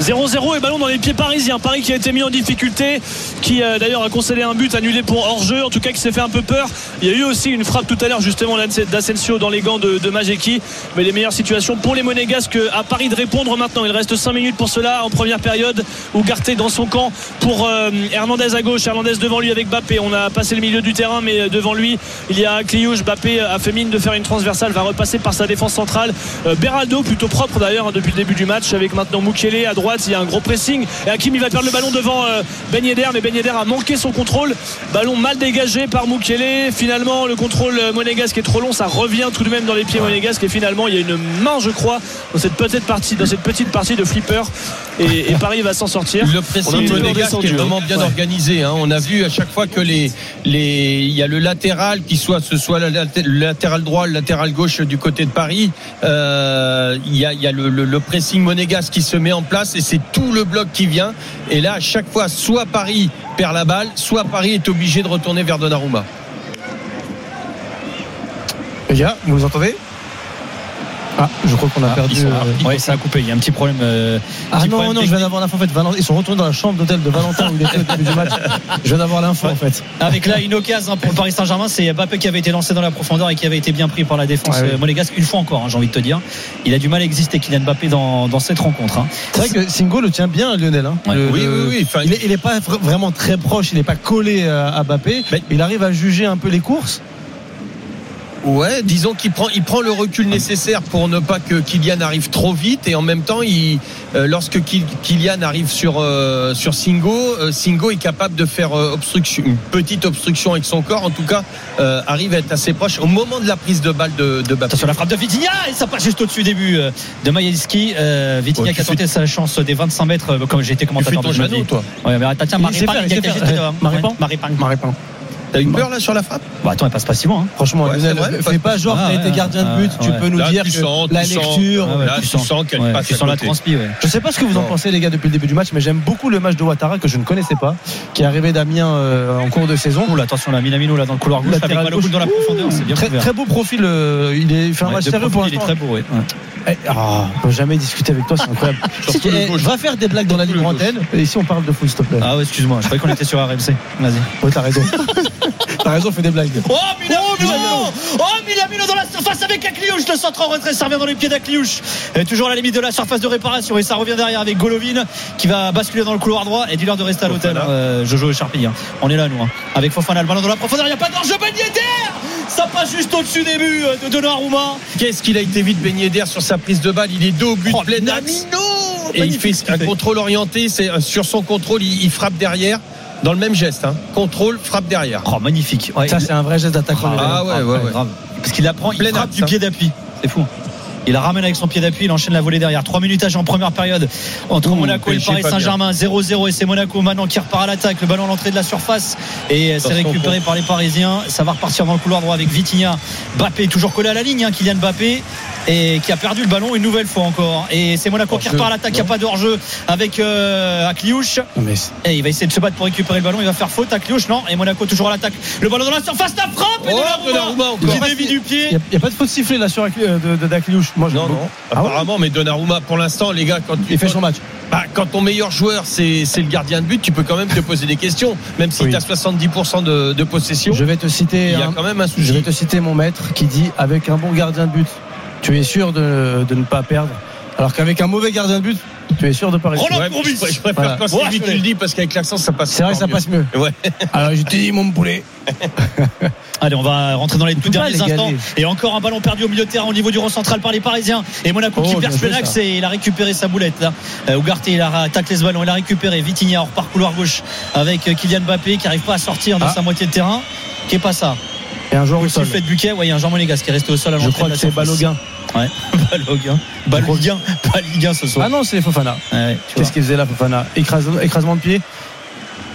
F: 0-0 et ballon dans les pieds parisiens. Paris qui a été mis en difficulté, qui euh, d'ailleurs a concédé un but annulé pour hors-jeu, en tout cas qui s'est fait un peu peur. Il y a eu aussi une frappe tout à l'heure justement d'Asensio dans les gants de, de Majeki. Mais les meilleures situations pour les Monégasques à Paris de répondre maintenant. Il reste 5 minutes pour cela en première période. Ougarté dans son camp pour euh, Hernandez à gauche, Hernandez devant lui avec Bappé. On a passé le milieu du terrain, mais euh, devant lui, il y a Cliouche. Bappé a fait mine de faire une transversale, va repasser par sa défense centrale. Euh, Beraldo, plutôt propre d'ailleurs hein, depuis le début du match, avec maintenant Mukele à droite. Il y a un gros pressing. Et Hakim, il va perdre le ballon devant euh, Ben Yedder, mais Ben Yedder a manqué son contrôle. Ballon mal dégagé par Mukele. Finalement, le contrôle euh, monégasque est trop long. Ça revient tout de même dans les pieds monégasques. Et finalement, il y a une main, je crois, dans cette petite partie, dans cette petite partie de flipper. Et, et Paris va s'en sortir.
D: Le pressing monégasque est vraiment
E: hein.
D: bien organisé. hein. On a vu à chaque fois que les les il y a le latéral qui soit ce soit le laté- le latéral droit, le latéral gauche du côté de Paris. euh, il y a il y a le, le- le pressing monégasque qui se met en place et c'est tout le bloc qui vient. Et là à chaque fois soit Paris perd la balle, soit Paris est obligé de retourner vers Donnarumma.
H: Les gars, vous entendez Ah, je crois qu'on a
C: Ah,
H: perdu.
C: ils sont-
H: euh,
C: ouais, ça a coupé. Il y a un petit problème. euh,
H: Ah
C: petit
H: non,
C: problème
H: non, je viens d'avoir l'info en fait. Valentin- Ils sont retournés dans la chambre d'hôtel de Valentin où il était au début du match. Je viens d'avoir l'info en fait.
C: Avec là une occasion hein, pour le Paris Saint-Germain, c'est Mbappé qui avait été lancé dans la profondeur et qui avait été bien pris par la défense
H: Ouais, oui.
C: euh, monégasque une fois encore, hein, j'ai envie de te dire. Il a du mal à exister Kylian Mbappé dans, dans cette rencontre. hein.
H: C'est vrai que Singo le tient bien, Lionel. hein.
C: Ouais.
H: Le-
D: Oui,
H: le-
D: oui, oui. Enfin,
H: il, est, il est pas vra- vraiment très proche, il n'est pas collé à Mbappé.
C: Mais-
H: il arrive à juger un peu les courses.
D: Ouais, disons qu'il prend, il prend le recul nécessaire pour ne pas que Kylian arrive trop vite et en même temps, il, euh, lorsque Kylian arrive sur euh, sur Singo, euh, Singo est capable de faire euh, obstruction, une petite obstruction avec son corps. En tout cas, euh, arrive à être assez proche au moment de la prise de balle de, de Mbappé.
C: Attention la frappe de Vitinha et ça passe juste au-dessus début euh, de Majelski. Euh, Vitinha
D: Ouais,
C: qui a tenté sa chance des 25 mètres euh, comme j'ai été
D: Tu fais
C: commentateur
D: ton genou, toi.
C: Ouais, mais attends, tiens,
H: Il
C: Marie
H: sait
D: T'as eu peur là sur la frappe
C: Bah attends, elle passe pas si loin. hein.
H: Franchement,
D: Ouais,
H: Lionel,
D: c'est vrai,
H: fais
D: pas-
H: genre
C: Ah,
H: t'as été gardien de but,
C: ouais,
H: tu
C: ouais.
H: peux nous
D: Là,
H: dire
D: tu
H: que
D: sens,
H: la
D: sens.
H: lecture.
C: Ah ouais,
D: Là, tu sens qu'elle
C: ouais,
D: passe
C: tu sens la transpi, ouais.
H: Je sais pas ce que vous en pensez les gars depuis le début du match, mais j'aime beaucoup le match de Ouattara que je ne connaissais pas, qui est arrivé d'Amiens euh, en cours de saison.
C: Ouh, là, attention là, Minamino là dans le couloir gauche avec dans la profondeur, c'est bien
H: Très, beau profil, euh, il, est, fait un match sérieux pour
C: il est
H: l'instant.
C: très beau,
H: ah, on peut jamais discuter avec toi, c'est incroyable. Si tu- eh, va faire des blagues dans la libre antenne. Et ici, on parle de foot, s'il te plaît.
C: Ah ouais, excuse-moi, je croyais qu'on était sur RMC. Vas-y.
H: Ouais, t'as raison. t'as raison, fais des blagues.
C: Oh Minamino Oh Minamino dans la surface avec Akliouche Le centre en retrait, ça revient dans les pieds d'Akliouche toujours à la limite de la surface de réparation Et ça revient derrière avec Golovin Qui va basculer dans le couloir droit. Et dis-leur de rester à l'hôtel euh, Jojo et Charpille hein. On est là nous hein. Avec Fofana le ballon dans la profondeur. Il n'y a pas d'enjeu. Ben Yedder Ça passe juste au-dessus des buts euh, de Donnarumma.
D: Qu'est-ce qu'il a été vite baigné d'air sur sa prise de balle? Il est dos au but
C: Oh,
D: plein axe. Et il fait. Un contrôle orienté. C'est euh, sur son contrôle, il, il frappe derrière dans le même geste. hein. Contrôle, frappe derrière.
C: Oh magnifique Ouais,
H: Ça, c'est un vrai geste d'attaquant.
D: Ah ouais, ouais, ouais.
C: grave. Parce qu'il la prend, il
D: Plein
C: frappe du
D: hein.
C: pied d'appui. C'est fou. Il la ramène avec son pied d'appui, il enchaîne la volée derrière. 3 minutes à jouer en première période entre
D: Ouh,
C: Monaco et le Paris. Saint-Germain. 0-0 et c'est Monaco maintenant qui repart à l'attaque. Le ballon à l'entrée de la surface et c'est récupéré par les Parisiens. Ça va repartir dans le couloir droit avec Vitinha. Bappé toujours collé à la ligne, hein, Kylian Bappé et qui a perdu le ballon une nouvelle fois encore. Et c'est Monaco qui repart à l'attaque. Il n'y a pas de hors-jeu avec euh, Akliouche. Et il va essayer de se battre pour récupérer le ballon. Il va faire faute. Akliouche, non. Et Monaco toujours à l'attaque. Le ballon dans la surface, la frappe. et
D: Oh,
C: Donnarumma
D: Donnarumma encore.
C: qui dévie du pied.
H: Il n'y a, pas de faute sifflée là sur euh, Dakliouche. Moi,
D: Non, non.
H: Ah ouais
D: Apparemment, mais Donnarumma, pour l'instant, les gars, quand tu
H: Il fait son match.
D: Bah, quand ton meilleur joueur c'est le gardien de but, tu peux quand même te poser des questions, même si
H: Oui.
D: tu as 70% de, de possession.
H: Je vais te citer.
D: Il y a
H: un-
D: quand même un
H: Je vais
D: souci.
H: te citer mon maître qui dit avec un bon gardien de but, tu es sûr de, de ne pas perdre? Alors qu'avec un mauvais gardien de but, tu es sûr de pas réussir.
C: Roland
D: Ouais,
C: Courbis.
D: je, je préfère
H: Voilà.
D: quand c'est lui qui le dit parce qu'avec l'accent ça passe.
H: C'est vrai que ça passe mieux.
D: Ouais.
H: Alors je te dis mon poulet.
C: Allez, on va rentrer dans les tout derniers
H: les
C: instants. Et encore un ballon perdu au milieu de terrain au niveau du rond central par les Parisiens. Et Monaco
H: Oh,
C: qui Penax
H: ça.
C: et il a récupéré sa boulette là. Euh, Ugarte, il a taclé ce ballon, il a récupéré. Vitinha hors par couloir gauche avec euh, Kylian Mbappé qui arrive pas à sortir de
H: Ah.
C: sa moitié de terrain. Qui est pas ça
H: Et un joueur au sol.
C: sifflet de Buquet, ouais, il y a un Jean Monégas qui est resté au sol à
H: Je crois
C: de
H: que
C: la
H: c'est
C: surface. Ouais, Baloguin. Baloguin, pas Ligue 1 ce soir.
H: Ah non, c'est Fofana.
C: Ouais.
H: Qu'est-ce qu'il faisait là, Fofana? Écrase- Écrasement de pied?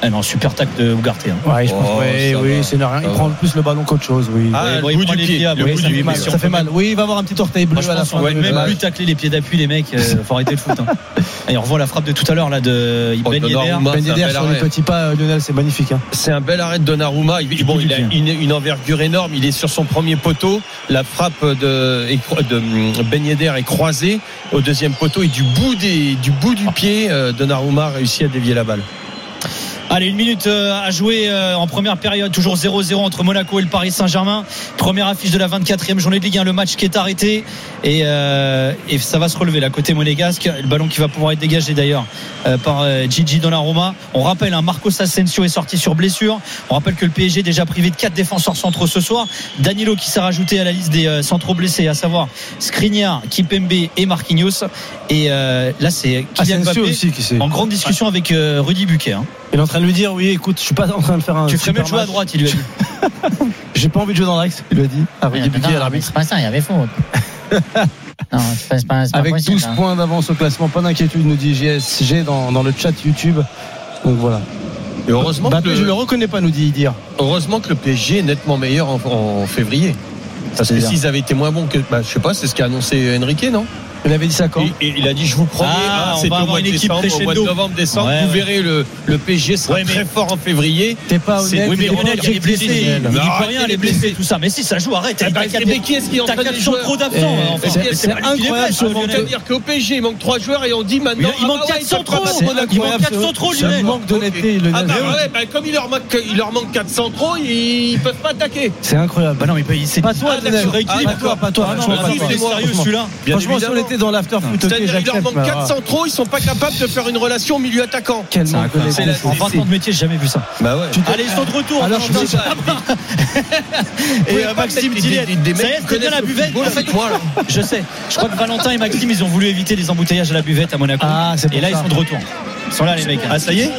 C: Ah non, super tac de Ugarte. hein.
H: Ouais, je pense.
D: Oh,
H: ouais, oui, c'est rien. Il prend plus le ballon qu'autre chose, oui.
D: Ah,
C: Ouais,
D: le
C: bon, il
D: bout
C: prend
D: du
C: les
D: pied.
C: pieds,
D: le
C: oui,
D: bout
C: ça
D: du
C: fait
D: pied.
C: mal,
H: ça fait mal. Oui, il va avoir un petit orteil bleu
C: Moi,
H: à la fin. de-
C: même
H: Ouais.
C: plus tacler les pieds d'appui, les mecs. euh, faut arrêter le foot. Hein. Et on revoit la frappe de tout à l'heure là de
D: Oh,
C: Ben Yedder.
H: Ben Yedder sur les
D: arrêt.
H: petits pas, euh, Lionel, c'est magnifique. hein.
D: C'est un bel arrêt de Donnarumma. Il, bon, il a une, une envergure énorme. Il est sur son premier poteau. La frappe de, de hum, Ben Yedder est croisée au deuxième poteau et du bout des, du bout du pied, euh, Donnarumma a réussi à dévier la balle.
C: Allez, une minute euh, à jouer euh, en première période, toujours 0-0 entre Monaco et le Paris Saint-Germain. Première affiche de la 24e journée de Ligue 1, le match qui est arrêté et, euh, et ça va se relever là côté monégasque. Le ballon qui va pouvoir être dégagé d'ailleurs euh, par Gigi Donnarumma. On rappelle, un Marcos Asensio est sorti sur blessure. On rappelle que le PSG est déjà privé de quatre défenseurs centraux ce soir. Danilo qui s'est rajouté à la liste des euh, centraux blessés, à savoir Skriniar, Kipembe et Marquinhos. Et euh, là, c'est Kylian
H: Asensio
C: Mbappé
H: aussi qui
C: en grande discussion avec euh, Rudy Buquet. hein.
H: Train de lui dire oui, écoute, je suis pas en train de faire un.
C: Tu ferais mieux de jouer à droite, il lui a dit.
H: J'ai pas envie de jouer dans l'axe, il lui a dit.
I: Ouais,
H: Buquet,
I: non,
H: à l'arbitre.
I: C'est pas ça, il y avait faute. non, c'est pas, c'est pas, c'est pas
H: Avec
I: possible,
H: 12
I: hein.
H: points d'avance au classement, pas d'inquiétude, nous dit JSG dans, dans le chat YouTube. Donc voilà.
D: Et heureusement, que
H: je
D: le,
H: le reconnais pas, nous dit dire.
D: heureusement que le PSG est nettement meilleur en, en février. Parce que s'ils avaient été moins bons que, bah, je sais pas, c'est ce qu'a annoncé Enrique, non?
H: Il avait dit ça quand
D: Et, et il a dit, je vous promets,
C: Ah,
D: hein,
C: on va avoir une équipe
D: décembre, au mois de novembre, décembre.
C: Ouais,
D: vous
C: ouais.
D: verrez, le, le PSG sera
C: Ouais, mais-
D: très fort en février.
H: T'es pas honnête.
C: Oui, mais
H: pas
C: il est blessé. Il dit pas rien,
D: il
C: est blessé, tout ça. Mais si, ça joue, arrête.
D: Eh
C: T'as
D: ben,
C: quatre-
D: mais qui est-ce qui est en
C: t'as
D: train de
C: quatre
D: jouer
C: centraux d'absents.
H: Eh,
C: hein,
H: c'est- incroyable,
D: C'est-à-dire qu'au PSG, il manque trois joueurs et on dit
C: Il
D: maintenant.
C: il manque
D: ah bah
C: 4
D: ouais, ils peuvent pas
C: centraux.
D: battre
H: C'est
D: Monaco.
C: Il manque
H: incroyable,
C: 4
H: ce-
C: centraux,
H: ce
C: Lionel.
H: manque d'honnêteté,
D: Ah bah ouais, bah comme il leur manque, il leur manque 4 centraux, ils, peuvent pas attaquer.
H: C'est incroyable.
C: Bah non, mais c'est
H: Pas toi,
C: Ah, sur
H: Pas toi, pas toi.
C: Ah
H: franchement,
C: mais
H: pas dans l'after foot.
D: C'est-à-dire qu'il leur manque
H: mais
D: 4
H: alors,
D: centraux, ils sont pas capables de faire une relation au milieu attaquant.
H: Quel
C: C'est
H: manque.
C: En 20 ans de métier, j'ai jamais vu ça.
D: Bah ouais.
C: Allez, ils sont de retour.
H: Alors,
C: Valentin
H: je dis-
C: Germain. Et euh, Maxime Tillet. Ça y est, bien la buvette.
D: là.
C: Je sais. Je crois que Valentin et Maxime, ils ont voulu éviter les embouteillages à la buvette à Monaco.
H: Ah,
C: Et là, ils sont de retour. Ils sont là, les mecs. Ah, ça y est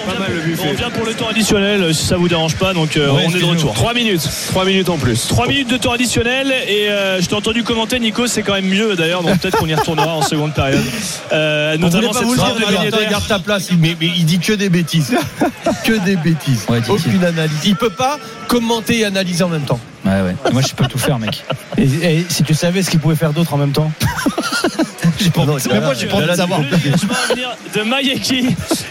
F: On revient pour le temps additionnel euh, si ça vous dérange pas donc euh,
C: Ouais,
F: on est de retour
E: 3 minutes. 3 minutes en plus.
F: 3 minutes de temps additionnel et euh, je t'ai entendu commenter Nico c'est quand même mieux d'ailleurs donc peut-être qu'on y retournera en seconde période euh, notamment cette
H: le dire,
F: de
D: garde ta place, mais, mais il dit que des bêtises. que des bêtises.
C: Ouais.
D: Aucune analyse. Il peut pas commenter et analyser en même temps.
C: Ouais, ouais. Moi, je peux tout faire, mec.
H: Et, et si tu savais ce qu'il pouvait faire d'autre en même temps.
C: J'ai pas envie de- Mais moi, j'ai pas envie de savoir.
F: Mayeki.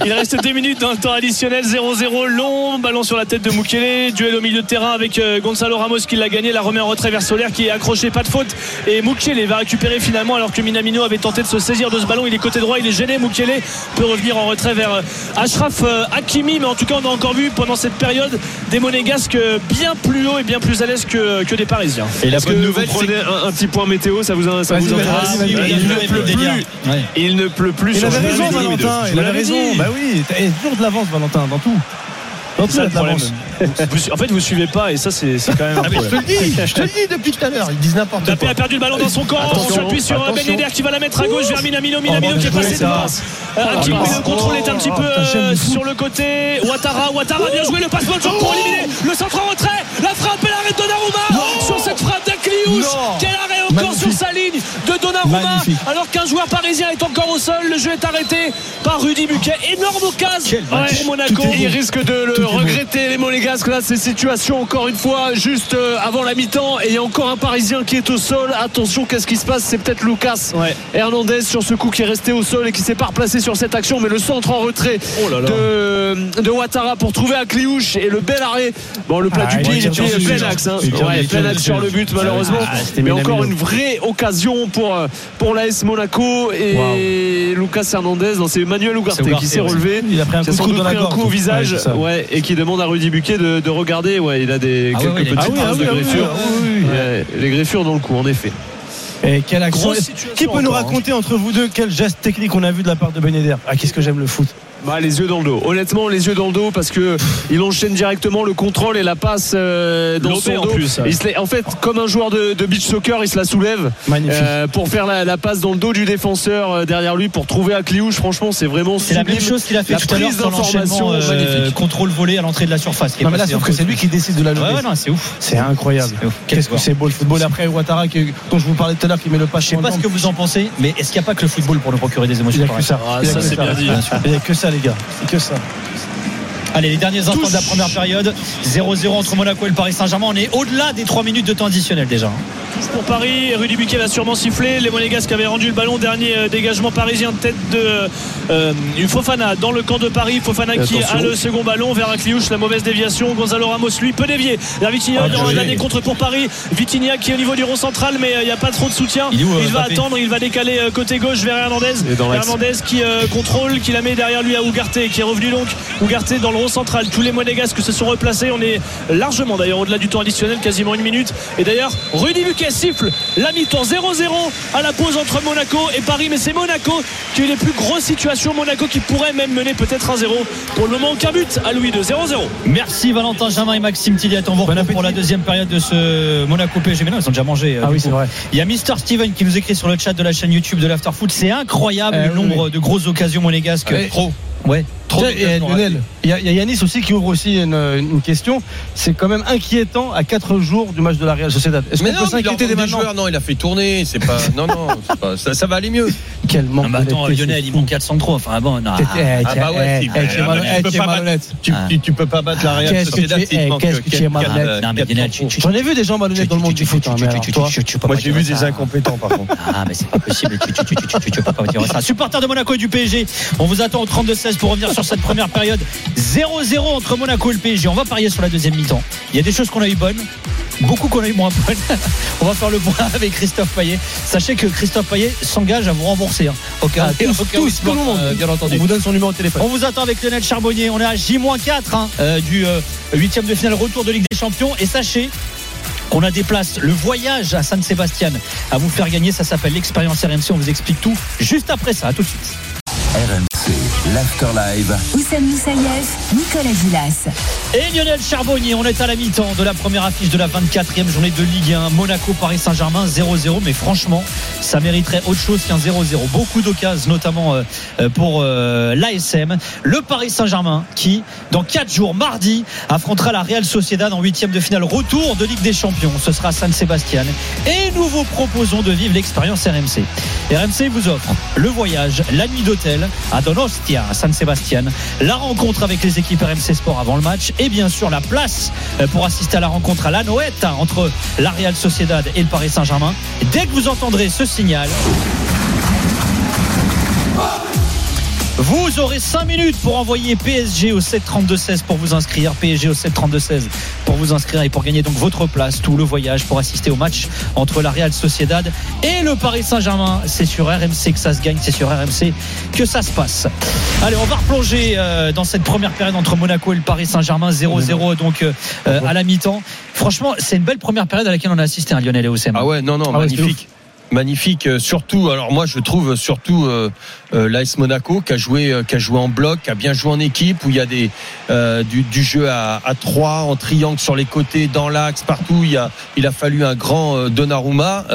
F: Il reste 2 minutes dans le temps additionnel. 0-0 long. Ballon sur la tête de Mukele. Duel au milieu de terrain avec euh, Gonzalo Ramos qui l'a gagné. La remet en retrait vers Solaire qui est accroché. Pas de faute. Et Mukele va récupérer finalement alors que Minamino avait tenté de se saisir de ce ballon. Il est côté droit. Il est gêné. Mukele peut revenir en retrait vers euh, Ashraf euh, Hakimi. Mais en tout cas, on a encore vu pendant cette période des Monégasques bien plus haut et bien plus à l'aise que, que des Parisiens.
D: Et la bonne
E: vous
D: nouvelle, c'est
E: prenez un, un petit point météo Ça vous, ça vous intéresse Il ne
C: le
E: pleut plus. Il ne pleut plus
H: Il
E: sur
H: avait raison,
E: de-
H: Valentin. Il avait raison. Bah oui, et toujours de l'avance, Valentin, dans tout. Dans tout,
F: ça le
H: de
F: problème.
H: l'avance.
F: Vous- En fait, vous suivez pas et ça, c'est quand même un
D: Ah, mais je te le dis, je te le dis depuis tout à l'heure. Ils disent n'importe
F: Mbappé
D: quoi.
F: a perdu le ballon dans son camp. On
D: Attention,
F: s'appuie sur Ben. Yedder qui va la mettre à gauche vers Minamino. Minamino
H: Oh,
F: qui est passé devant. Euh, Hakimi,
H: Oh,
F: le contrôle est un petit
H: oh,
F: peu euh, sur le côté. Ouattara, Ouattara, bien joué. Le passeport pour éliminer. Le centre en retrait. La frappe et l'arrêt de Donnarumma. Sur cette frappe d'Akliouche.
H: Non.
F: Quel arrêt encore
H: Magnifique.
F: sur sa ligne de Donnarumma.
H: Magnifique.
F: Alors qu'un joueur parisien est encore au sol. Le jeu est arrêté par Rudy Buquet. Énorme occasion pour Monaco.
E: Il risque de le regretter les Monégasques là ces situations encore une fois juste euh, avant la mi-temps et il y a encore un Parisien qui est au sol attention qu'est-ce qui se passe? C'est peut-être Lucas
F: Ouais.
E: Hernandez sur ce coup qui est resté au sol et qui s'est pas replacé sur cette action mais le centre en retrait
F: Oh là là.
E: de, de Ouattara pour trouver Akliouche et le bel arrêt. Bon le plat
H: Ah,
E: du pied
H: il
E: était plein axe hein. Ouais, plein axe sur le but malheureusement.
H: Ah,
E: mais encore une vraie occasion pour euh, pour l'AS Monaco et Lucas Hernandez. C'est Emmanuel Ugarte
C: Ugarte,
E: qui s'est relevé.
H: Il a pris un coup dans la
E: pris un coup au visage
H: Ouais,
E: et qui demande à Rudy Buquet de, de regarder. Ouais, il a des
C: Ah
E: quelques petites
C: petite
E: traces de griffures les griffures dans le cou en effet
H: Et quelle action. Qui peut nous
F: hein.
H: raconter entre vous deux quel geste technique on a vu de la part de Ben Yedder Ah, qu'est-ce que j'aime le foot.
E: Bah, les yeux dans le dos. Honnêtement, les yeux dans le dos parce que il enchaîne directement le contrôle et la passe euh, dans son
F: en
E: dos.
F: plus, ouais.
E: Il se la- en fait, comme un joueur de, de beach soccer, il se la soulève euh, pour faire la, la passe dans le dos du défenseur euh, derrière lui pour trouver Akliouche. Franchement, c'est vraiment
C: C'est la même chose qu'il a fait
E: La
C: tout à l'heure sur l'enchaînement euh, contrôle volé à l'entrée de la surface.
H: Non, mais là, sauf que c'est lui qui décide de la
C: Ouais,
H: lever.
C: ouais, non, c'est ouf.
H: C'est incroyable. Qu'est-ce que c'est beau le football. Après, Ouattara, qui- dont je vous parlais tout à l'heure, qui met le pas
C: Je sais pas ce que vous en pensez, mais est-ce qu'il n'y a pas que le football pour nous procurer des
H: Il
C: émotions
H: n'y a que
C: pareilles
H: ça.
F: Ah,
H: Il n'y a que ça, les gars. C'est que ça.
C: Allez, les derniers instants de la première période. 0-0 entre Monaco et le Paris Saint-Germain. On est au-delà des 3 minutes de temps additionnel déjà.
F: pour Paris. Rudy Buquet va sûrement siffler. Les Monégasques avaient rendu le ballon. Dernier euh, dégagement parisien de tête de euh, Fofana dans le camp de Paris. Fofana qui
E: attention.
F: a le second ballon vers Akliouche. La mauvaise déviation. Gonzalo Ramos lui peut dévier. Vers Vitinha. il y aura un dernier contre pour Paris. Vitinha qui est au niveau du rond central, mais euh, il n'y a pas trop de soutien.
C: Il euh,
F: va attendre. Il va décaler euh, côté gauche vers Hernandez. Hernandez qui euh, contrôle, qui la met derrière lui à Ougarté, qui est revenu donc. Ougarté dans le rond central. Tous les Monégasques se sont replacés. On est largement d'ailleurs au-delà du temps additionnel, quasiment une minute. Et d'ailleurs, Rudy Buquet siffle la mi-temps 0-0 à la pause entre Monaco et Paris. Mais c'est Monaco qui a eu les plus grosses situations. Monaco qui pourrait même mener peut-être 1-0. Pour le moment, aucun but à Louis de 0-0.
C: Merci Valentin Jamin et Maxime Tilliat. On vous retrouve pour la deuxième période de ce Monaco PSG. Mais non, ils ont déjà mangé. euh,
H: Ah oui, c'est vrai.
C: Il y a Mister Steven qui nous écrit sur le chat de la chaîne YouTube de l'Afterfoot. C'est incroyable
H: Eh
C: le
H: oui,
C: nombre de grosses occasions monégasques. Trop. Ouais.
H: Tiens, et Lionel, il y, a- il y a Yanis aussi qui ouvre aussi une, une question. C'est quand même inquiétant à 4 jours du match de la Real Sociedad. Est-ce
D: Mais
H: qu'on
D: non,
H: peut s'inquiéter
D: des
H: maintenant
D: joueurs. Non, il a fait tourner. C'est pas. Non, non, pas- ça, ça va aller mieux.
H: Quel manque
C: Non, mais attends, Lionel, il manque 400 trop. Enfin, bon, non.
D: Ah bah ouais,
H: tu
D: ah, peux pas
H: malhonnête.
D: Tu,
C: Ah.
D: tu, tu peux pas battre la Real Sociedad
H: qu'est-ce que tu es
D: quatre-
H: malhonnête. J'en ai vu des gens malhonnêtes dans le monde du foot. hein,
D: Moi, j'ai vu des incompétents, par contre.
C: Ah, mais c'est pas possible. Tu, peux pas dire ça. Supporter de Monaco et du PSG. On vous attend au 32-16 pour revenir sur cette première période. 0-0 entre Monaco et le PSG. On va parier sur la deuxième mi-temps. Il y a des choses qu'on a eu bonnes. Beaucoup qu'on a eu moins bonnes. On va faire le point avec Christophe Payet. Sachez que Christophe Payet s'engage à vous rembourser. hein. Au cas,
H: Ah, tous,
C: où
H: tous, tout le monde.
C: euh, bien
H: On
C: entendu.
H: vous donne son numéro de téléphone.
C: On vous attend avec Lionel Charbonnier. On est à J-4 hein, euh, du euh, huitième de finale retour de Ligue des Champions. Et sachez qu'on a des places, le voyage à San Sebastian à vous faire gagner. Ça s'appelle l'expérience RMC. On vous explique tout juste après ça. À tout de suite.
B: RMC, l'Afterlive.
A: Oussem Moussaïef, Nicolas Gilas.
C: Et Lionel Charbonnier, on est à la mi-temps de la première affiche de la 24e journée de Ligue 1. Monaco, Paris Saint-Germain 0-0. Mais franchement, ça mériterait autre chose qu'un 0-0. Beaucoup d'occasions, notamment euh, euh, pour euh, l'ASM. Le Paris Saint-Germain qui, dans 4 jours, mardi, affrontera la Real Sociedad en huitième de finale. Retour de Ligue des Champions. Ce sera San Sebastian. Et nous vous proposons de vivre l'expérience RMC. RMC vous offre le voyage, la nuit d'hôtel à À San Sebastian, la rencontre avec les équipes RMC Sport avant le match et bien sûr la place euh, pour assister à la rencontre à la Noëtte entre la Real Sociedad et le Paris Saint-Germain. Dès que vous entendrez ce signal, vous aurez 5 minutes pour envoyer PSG au 732-16 pour vous inscrire. PSG au 732-16 pour vous inscrire et pour gagner donc votre place, tout le voyage pour assister au match entre la Real Sociedad et le Paris Saint-Germain. C'est sur RMC que ça se gagne, c'est sur RMC que ça se passe. Allez, on va replonger euh, dans cette première période entre Monaco et le Paris Saint-Germain 0-0 donc euh, à la mi-temps. Franchement, c'est une belle première période à laquelle on a assisté, hein, Lionel et Oussem.
D: Ah ouais, non, non,
H: Ah ouais, c'était
D: magnifique. Euh, surtout. Alors moi, je trouve surtout euh, euh, l'AS Monaco qui a joué, euh, qui a joué en bloc, qui a bien joué en équipe, où il y a des du, jeu à, à trois, en triangle sur les côtés, dans l'axe, partout. Il a, il a fallu un grand Donnarumma.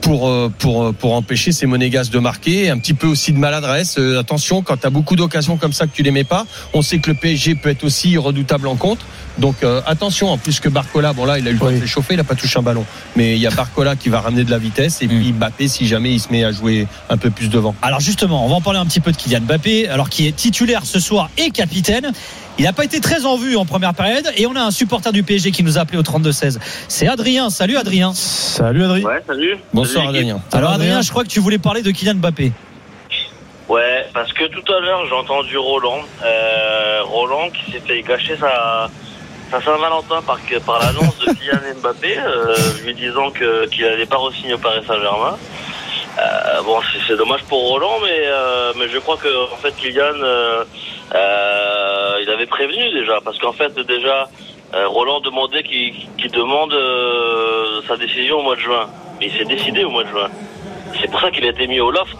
D: Pour, euh, pour, euh, pour empêcher ces monégasques de marquer. Un petit peu aussi de maladresse. Euh, attention, quand tu as beaucoup d'occasions comme ça que tu les mets pas, on sait que le PSG peut être aussi redoutable en contre. Donc euh, attention, en plus que Barcola, bon là, il a eu le temps de
H: Oui.
D: s'échauffer, il a pas touché un ballon. Mais il y a Barcola qui va ramener de la vitesse et puis Mbappé si jamais il se met à jouer un peu plus devant.
C: Alors justement, on va en parler un petit peu de Kylian Mbappé, alors qui est titulaire ce soir et capitaine. Il n'a pas été très en vue en première période et on a un supporter du PSG qui nous a appelé au 32-16. C'est Adrien. Salut Adrien.
H: Salut Adrien.
J: Ouais, salut.
D: Bonsoir
J: Salut.
D: Adrien.
C: Alors
H: Adrien.
C: Je crois que tu voulais parler de Kylian Mbappé.
J: Ouais, parce que tout à l'heure, j'ai entendu Roland. Euh, Roland qui s'est fait gâcher sa, sa Saint-Valentin par, que- par l'annonce de Kylian Mbappé, euh, lui disant que qu'il n'allait pas re-signer au Paris Saint-Germain. Euh, bon, c'est- dommage pour Roland, mais, euh, mais je crois que en fait Kylian, euh, euh, il avait prévenu déjà, parce qu'en fait déjà, euh, Roland demandait qu'il demande sa décision au mois de juin. Mais il s'est décidé au mois de juin. C'est pour ça qu'il a été mis au loft.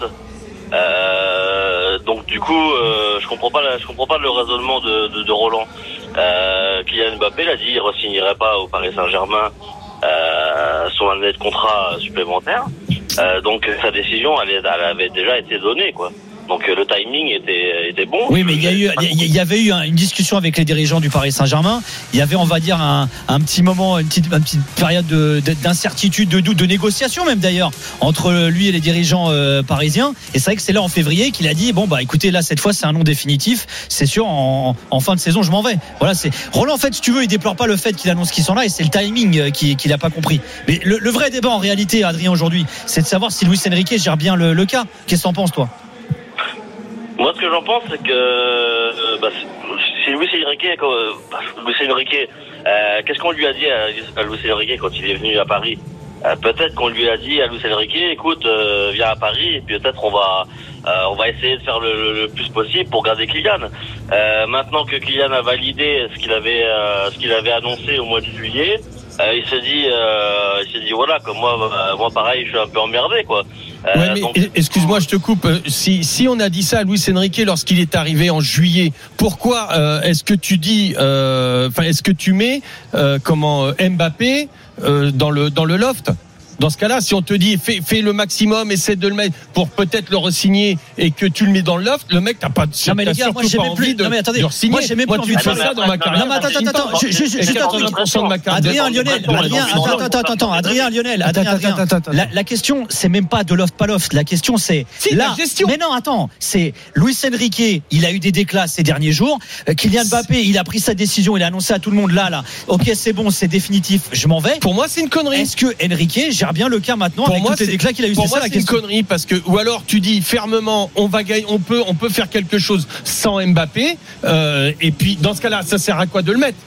J: Donc du coup, je comprends pas, la- je comprends pas le raisonnement de, de, de Roland. Kylian Mbappé l'a dit, il re-signerait pas au Paris Saint-Germain son année de contrat supplémentaire. Euh, donc sa décision, elle, avait déjà été donnée, quoi. Donc euh, le timing était, était bon.
C: Oui, mais il y, a eu, il y avait eu un- une discussion avec les dirigeants du Paris Saint-Germain. Il y avait, on va dire, un, un petit moment, une petite, une petite période de- de- d'incertitude, de doute, de négociation même d'ailleurs entre lui et les dirigeants euh, parisiens. Et c'est vrai que c'est là en février qu'il a dit bon bah écoutez là cette fois c'est un nom définitif. C'est sûr en, en fin de saison je m'en vais. Voilà c'est Roland en fait si tu veux il déplore pas le fait qu'il annonce qu'il s'en va et c'est le timing euh, qui- qu'il a pas compris. Mais le, le vrai débat en réalité Adrien aujourd'hui c'est de savoir si Luis Enrique gère bien le, le cas. Qu'est-ce que t'en penses toi?
J: Moi, ce que j'en pense, c'est que euh, bah, c'est- si Luis Enrique, quand, bah, euh, qu'est-ce qu'on lui a dit à, à Luis quand il est venu à Paris? Euh, Peut-être qu'on lui a dit à Luis Enrique, écoute, euh, viens à Paris et peut-être on va, on va essayer de faire le, le- le plus possible pour garder Kylian. Maintenant que Kylian a validé ce qu'il avait, ce qu'il avait annoncé au mois de juillet. il s'est dit, il s'est dit voilà, comme moi, moi pareil, je suis un peu emmerdé quoi. Euh,
D: Ouais, mais
J: donc-
D: excuse-moi, je te coupe. Euh, Si, si on a dit ça à Luis Enrique lorsqu'il est arrivé en juillet, pourquoi euh, est-ce que tu dis, euh, enfin, est-ce que tu mets euh, comment Mbappé euh, dans le dans le loft? Dans ce cas-là, si on te dit fais, fais le maximum, essaie de le mettre pour peut-être le re-signer et que tu le mets dans le loft, le mec t'as pas,
C: Non mais les gars, moi j'ai
D: pas
C: même
D: envie
C: plus.
D: de,
C: Non mais attendez,
D: de
C: moi j'ai même plus envie
D: tu
C: de
D: fais
C: faire
D: ça dans ma carrière.
C: Non mais attends, attends, attends, juste, un truc.
D: 80% de ma carrière.
C: Adrien Lionel,
J: Attends,
C: Adrien,
J: attends,
C: attends, attends, Adrien Lionel, Adrien. La, question, c'est même pas de loft, pas loft. La question, c'est
D: la gestion.
C: Mais non, attends, c'est Luis Enrique. Il a eu des déclats ces derniers jours. Euh, Kylian Mbappé, il a pris sa décision. Il a annoncé à tout le monde là, là. Ok, c'est bon, c'est définitif. Je m'en vais.
D: Pour moi, c'est une connerie.
C: Est-ce que Enrique gère bien le cas maintenant
D: Pour
C: avec
D: moi,
C: tous les déclats qu'il a eu
D: Pour moi,
C: la
D: c'est une connerie parce que ou alors tu dis fermement, on va gagner, on peut, on peut faire quelque chose sans Mbappé. euh, et puis dans ce cas-là, ça sert à quoi de le mettre?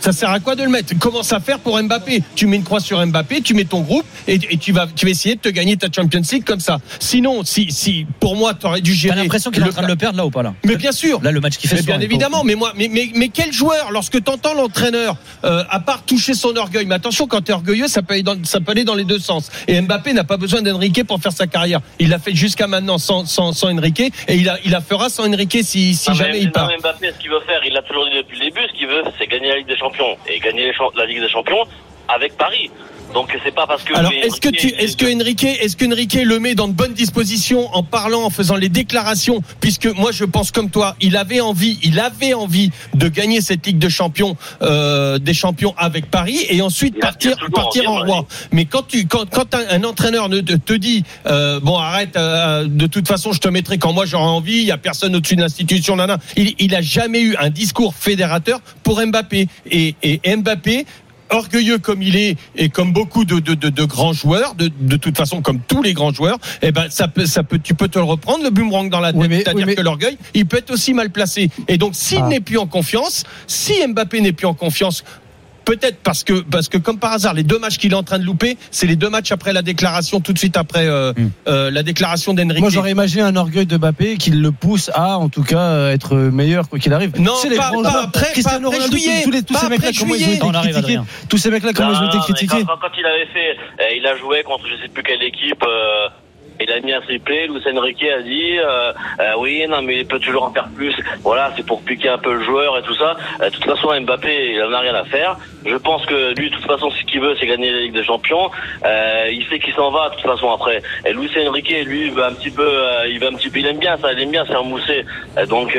D: Ça sert à quoi de le mettre Commence à faire pour Mbappé. Tu mets une croix sur Mbappé, tu mets ton groupe et, et tu vas tu vas essayer de te gagner ta Champions League comme ça. Sinon, si si pour moi tu aurais dû
C: T'as
D: gérer.
C: l'impression qu'il est en train de le perdre là ou pas là?
D: Mais bien sûr.
C: Là, le match qui fait
D: Mais bien évidemment, mais moi, mais, mais, mais quel joueur, lorsque tu entends l'entraîneur, euh, à part toucher son orgueil, mais attention, quand tu es orgueilleux, ça peut, aller dans, ça peut aller dans les deux sens. Et Mbappé n'a pas besoin d'Enrique pour faire sa carrière. Il l'a fait jusqu'à maintenant sans, sans, sans Enrique, et il, a, il la fera sans Enrique si, si
J: Non,
D: jamais
J: mais,
D: il part.
J: mais Mbappé, ce qu'il veut faire, il l'a toujours dit depuis le début, ce qu'il veut, c'est gagner la Ligue des Champions. Et gagner la Ligue des Champions avec Paris. Donc c'est pas parce que.
D: Alors, est-ce que
J: Enrique,
D: tu, est-ce que Enrique, est-ce qu'Enrique le met dans de bonnes dispositions en parlant, en faisant les déclarations, puisque moi je pense comme toi, il avait envie, il avait envie de gagner cette Ligue de Champions, euh, des champions avec Paris, et ensuite partir, partir en roi. Mais quand tu, quand, quand un, un entraîneur ne te, te dit, euh, bon arrête, euh, de toute façon je te mettrai quand moi j'aurai envie, il y a personne au-dessus de l'institution, nana. Il, il a jamais eu un discours fédérateur pour Mbappé, et, et Mbappé orgueilleux comme il est et comme beaucoup de, de, de, de grands joueurs, de, de toute façon comme tous les grands joueurs, eh ben ça peut, ça peut, tu peux te le reprendre le boomerang dans la tête,
H: Oui,
D: c'est-à-dire
H: oui, mais-
D: que l'orgueil, il peut être aussi mal placé. Et donc s'il
H: Ah.
D: n'est plus en confiance, si Mbappé n'est plus en confiance. Peut-être parce que parce que comme par hasard les deux matchs qu'il est en train de louper c'est les deux matchs après la déclaration tout de suite après euh,
C: Hmm.
D: euh, la déclaration d'Enrique.
H: Moi, j'aurais imaginé un orgueil de Mbappé qui le pousse à, en tout cas, euh, être meilleur quoi qu'il arrive.
D: Non,
H: Tu sais, les
D: pas- pas après-
H: Cristiano
D: pas
H: Ronaldo,
D: juillet,
H: tous, les, tous
D: pas
H: ces mecs-là, comment ils ont été critiqués. Tous ces mecs-là, comment
J: Non,
H: ils ont été critiqués.
J: quand, quand- quand il avait fait, euh, il a joué contre je sais plus quelle équipe. Il a mis un triplé. Luis Enrique a dit euh, euh, oui, non, mais il peut toujours en faire plus. Voilà, c'est pour piquer un peu le joueur et tout ça. Euh, de toute façon, Mbappé, il en a rien à faire. Je pense que lui, de toute façon, ce qu'il veut, c'est gagner la Ligue des Champions. Euh, il sait qu'il s'en va de toute façon après. Et Luis Enrique, lui, il va un petit peu, il va un petit peu, il aime bien ça, il aime bien faire mousser. Donc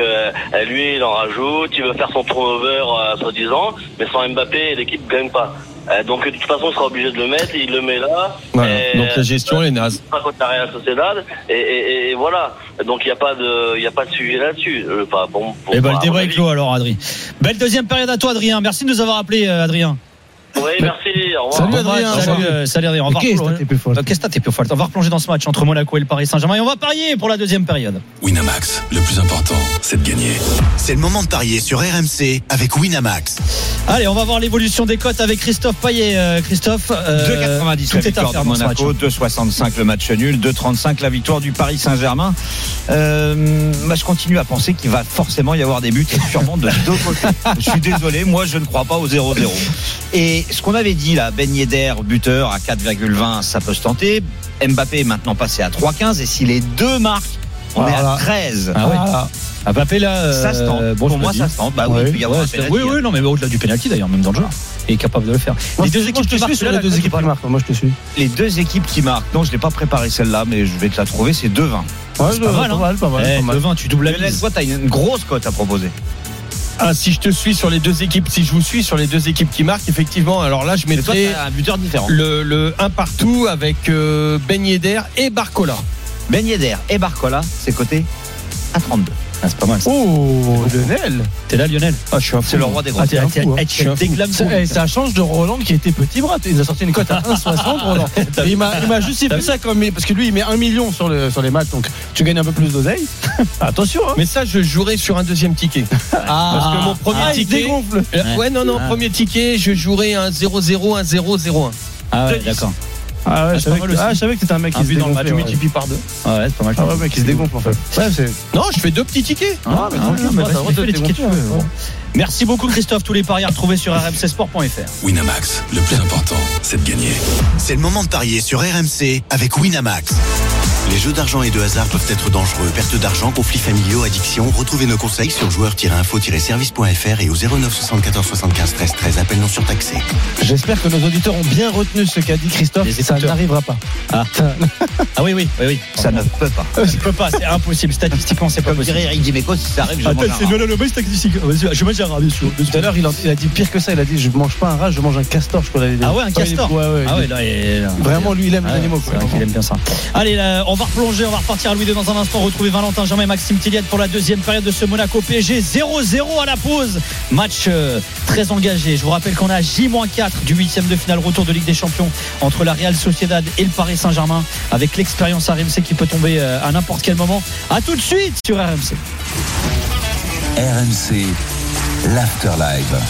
J: lui, il en rajoute. Il veut faire son turnover, soi-disant, mais sans Mbappé, l'équipe gagne pas. Euh, donc de toute façon, il sera obligé de le mettre. Il le met là.
D: Voilà.
J: Et,
D: Donc la gestion
J: euh,
D: elle est naze.
J: pas contre la Real Sociedad et, et, et voilà donc il n'y a pas de il y a pas de sujet là-dessus Euh, enfin, bon, bon,
C: Eh ben, le débat est clos alors, Adrien. Belle deuxième période à toi, Adrien. Merci de nous avoir appelé, euh, Adrien.
J: Oui merci au revoir
H: Salut, Adrien.
C: Salut, euh, salut, Adrien. On va
H: Qu'est-ce que t'es plus fort
C: Euh, Qu'est-ce que t'es plus fort On va replonger dans ce match entre Monaco et le Paris Saint-Germain et on va parier pour la deuxième période.
B: Winamax, le plus important, c'est de gagner.
K: C'est le moment de parier sur RMC avec Winamax.
C: Allez, on va voir l'évolution des cotes avec Christophe Payet. Euh, Christophe, euh,
L: 2,90
C: tout
L: la
C: est à
L: victoire de
C: dans ce match.
L: Monaco, 2,65 le match nul, 2,35 la victoire du Paris Saint-Germain. Euh, bah, je continue à penser qu'il va forcément y avoir des buts et sûrement de deux côtés. Je suis désolé, moi je ne crois pas au 0-0. Et ce qu'on avait dit là, Ben Yedder, buteur à 4,20, ça peut se tenter. Mbappé est maintenant passé à 3,15 et si les deux marquent, on est à 13.
C: Ah ouais. Ah, Mbappé là, euh,
L: Ça se tente.
C: bon,
L: Pour moi, ça se tente. Bah oui,
H: Ouais.
L: il peut y avoir
C: Ouais,
L: un
C: oui,
L: hein.
C: oui, non, mais au-delà du penalty d'ailleurs, même dans le jeu. Il est capable de le faire.
H: Moi,
C: les deux équipes qui marquent,
H: les deux équipes qui. Moi, je te suis.
L: Les deux équipes qui marquent. Non, je l'ai pas préparé celle-là, mais je vais te la trouver. C'est 2-20.
H: Ouais,
C: C'est pas mal, hein.
H: pas mal, pas mal.
C: Eh,
H: pas mal.
C: le 20, tu doubles la mise.
L: toi, t'as une grosse cote à proposer.
D: Ah, si je te suis sur les deux équipes, si je vous suis sur les deux équipes qui marquent, effectivement, alors là, je mettrais
L: un buteur différent.
D: le, le 1 partout avec euh, Ben Yedder et Barcola.
L: Ben Yedder et Barcola, c'est coté à 32.
C: Ah, c'est pas mal. ça.
H: Oh, Lionel.
C: T'es là, Lionel
D: Ah, je suis un
L: C'est le roi des
C: Ah,
L: grosses.
C: t'es-
H: un fou, hein.
C: eh, déglames
H: Ça, eh, ça change de Roland qui était petit bras. Il nous a sorti une cote à 1,60 Roland. Et il m'a il m'a justifié ça comme parce que lui il met 1 million sur, le, sur les matchs donc tu gagnes un peu plus d'oseille. Attention hein.
D: Mais ça, je jouerai sur un deuxième ticket. Parce que mon premier
H: Ah, il se
D: ticket.
H: dégonfle.
D: Euh, ouais, non, non,
C: Ah.
D: premier ticket, je jouerai un 0-0, un 0-0-1.
C: Ah ouais, d'accord.
H: Ah ouais, je
C: c'est
H: savais
C: pas
H: que,
C: mal
H: ah, je savais que t'étais un mec
C: Un
H: qui se
C: but dans le match, tu
H: ouais.
C: multiplies par deux. Ouais, c'est pas mal.
H: Ah ouais, mec, qui se dégonfle en fait. Ouais, c'est.
D: Non, je fais deux petits tickets.
C: Ah, mais
H: Ah,
C: tranquille,
H: mais
C: bah,
H: t'as le droit
C: fais
H: de
C: les tickets Merci beaucoup Christophe, tous les paris à retrouver sur rmcsport.fr.
B: Winamax, le plus important, c'est de gagner.
K: C'est le moment de parier sur RMC avec Winamax. Les jeux d'argent et de hasard peuvent être dangereux. Perte d'argent, conflits familiaux, addiction. Retrouvez nos conseils sur joueurs-info-service.fr et au 09 74 75 13 13. Appel non surtaxé.
H: J'espère que nos auditeurs ont bien retenu ce qu'a dit Christophe.
C: Les
H: Ça n'arrivera pas.
C: Ah. Ah oui, oui, oui, oui.
L: Ça ne peut pas.
C: ne peut pas, c'est impossible. Statistiquement, c'est pas possible.
L: Eric Dimeco, si ça arrive, je un rat.
C: non, non, mais statistique. Je bien sûr.
H: Tout à l'heure, il, a- il a dit pire que ça. Il a dit Je mange pas un rat, je mange un castor. Je il a.
C: Ah ouais, un castor.
H: Ouais, ouais.
C: Ah ouais, là, il- là,
H: Vraiment, lui, il aime
C: Ah
H: les animaux.
C: c'est
H: quoi.
C: vrai qu'il aime bien ça. Allez, là, on va replonger, on va repartir à Louis II dans un instant, retrouver Valentin Germain et Maxime Tilliette pour la deuxième période de ce Monaco PSG 0-0 à la pause. Match euh, très engagé. Je vous rappelle qu'on a J-4 du huitième de finale retour de Ligue des Champions entre la Real Sociedad et le Paris Saint-Germain avec l'expérience RMC qui peut tomber euh, à n'importe quel moment. À tout de suite sur RMC.
B: RMC, l'Afterlife.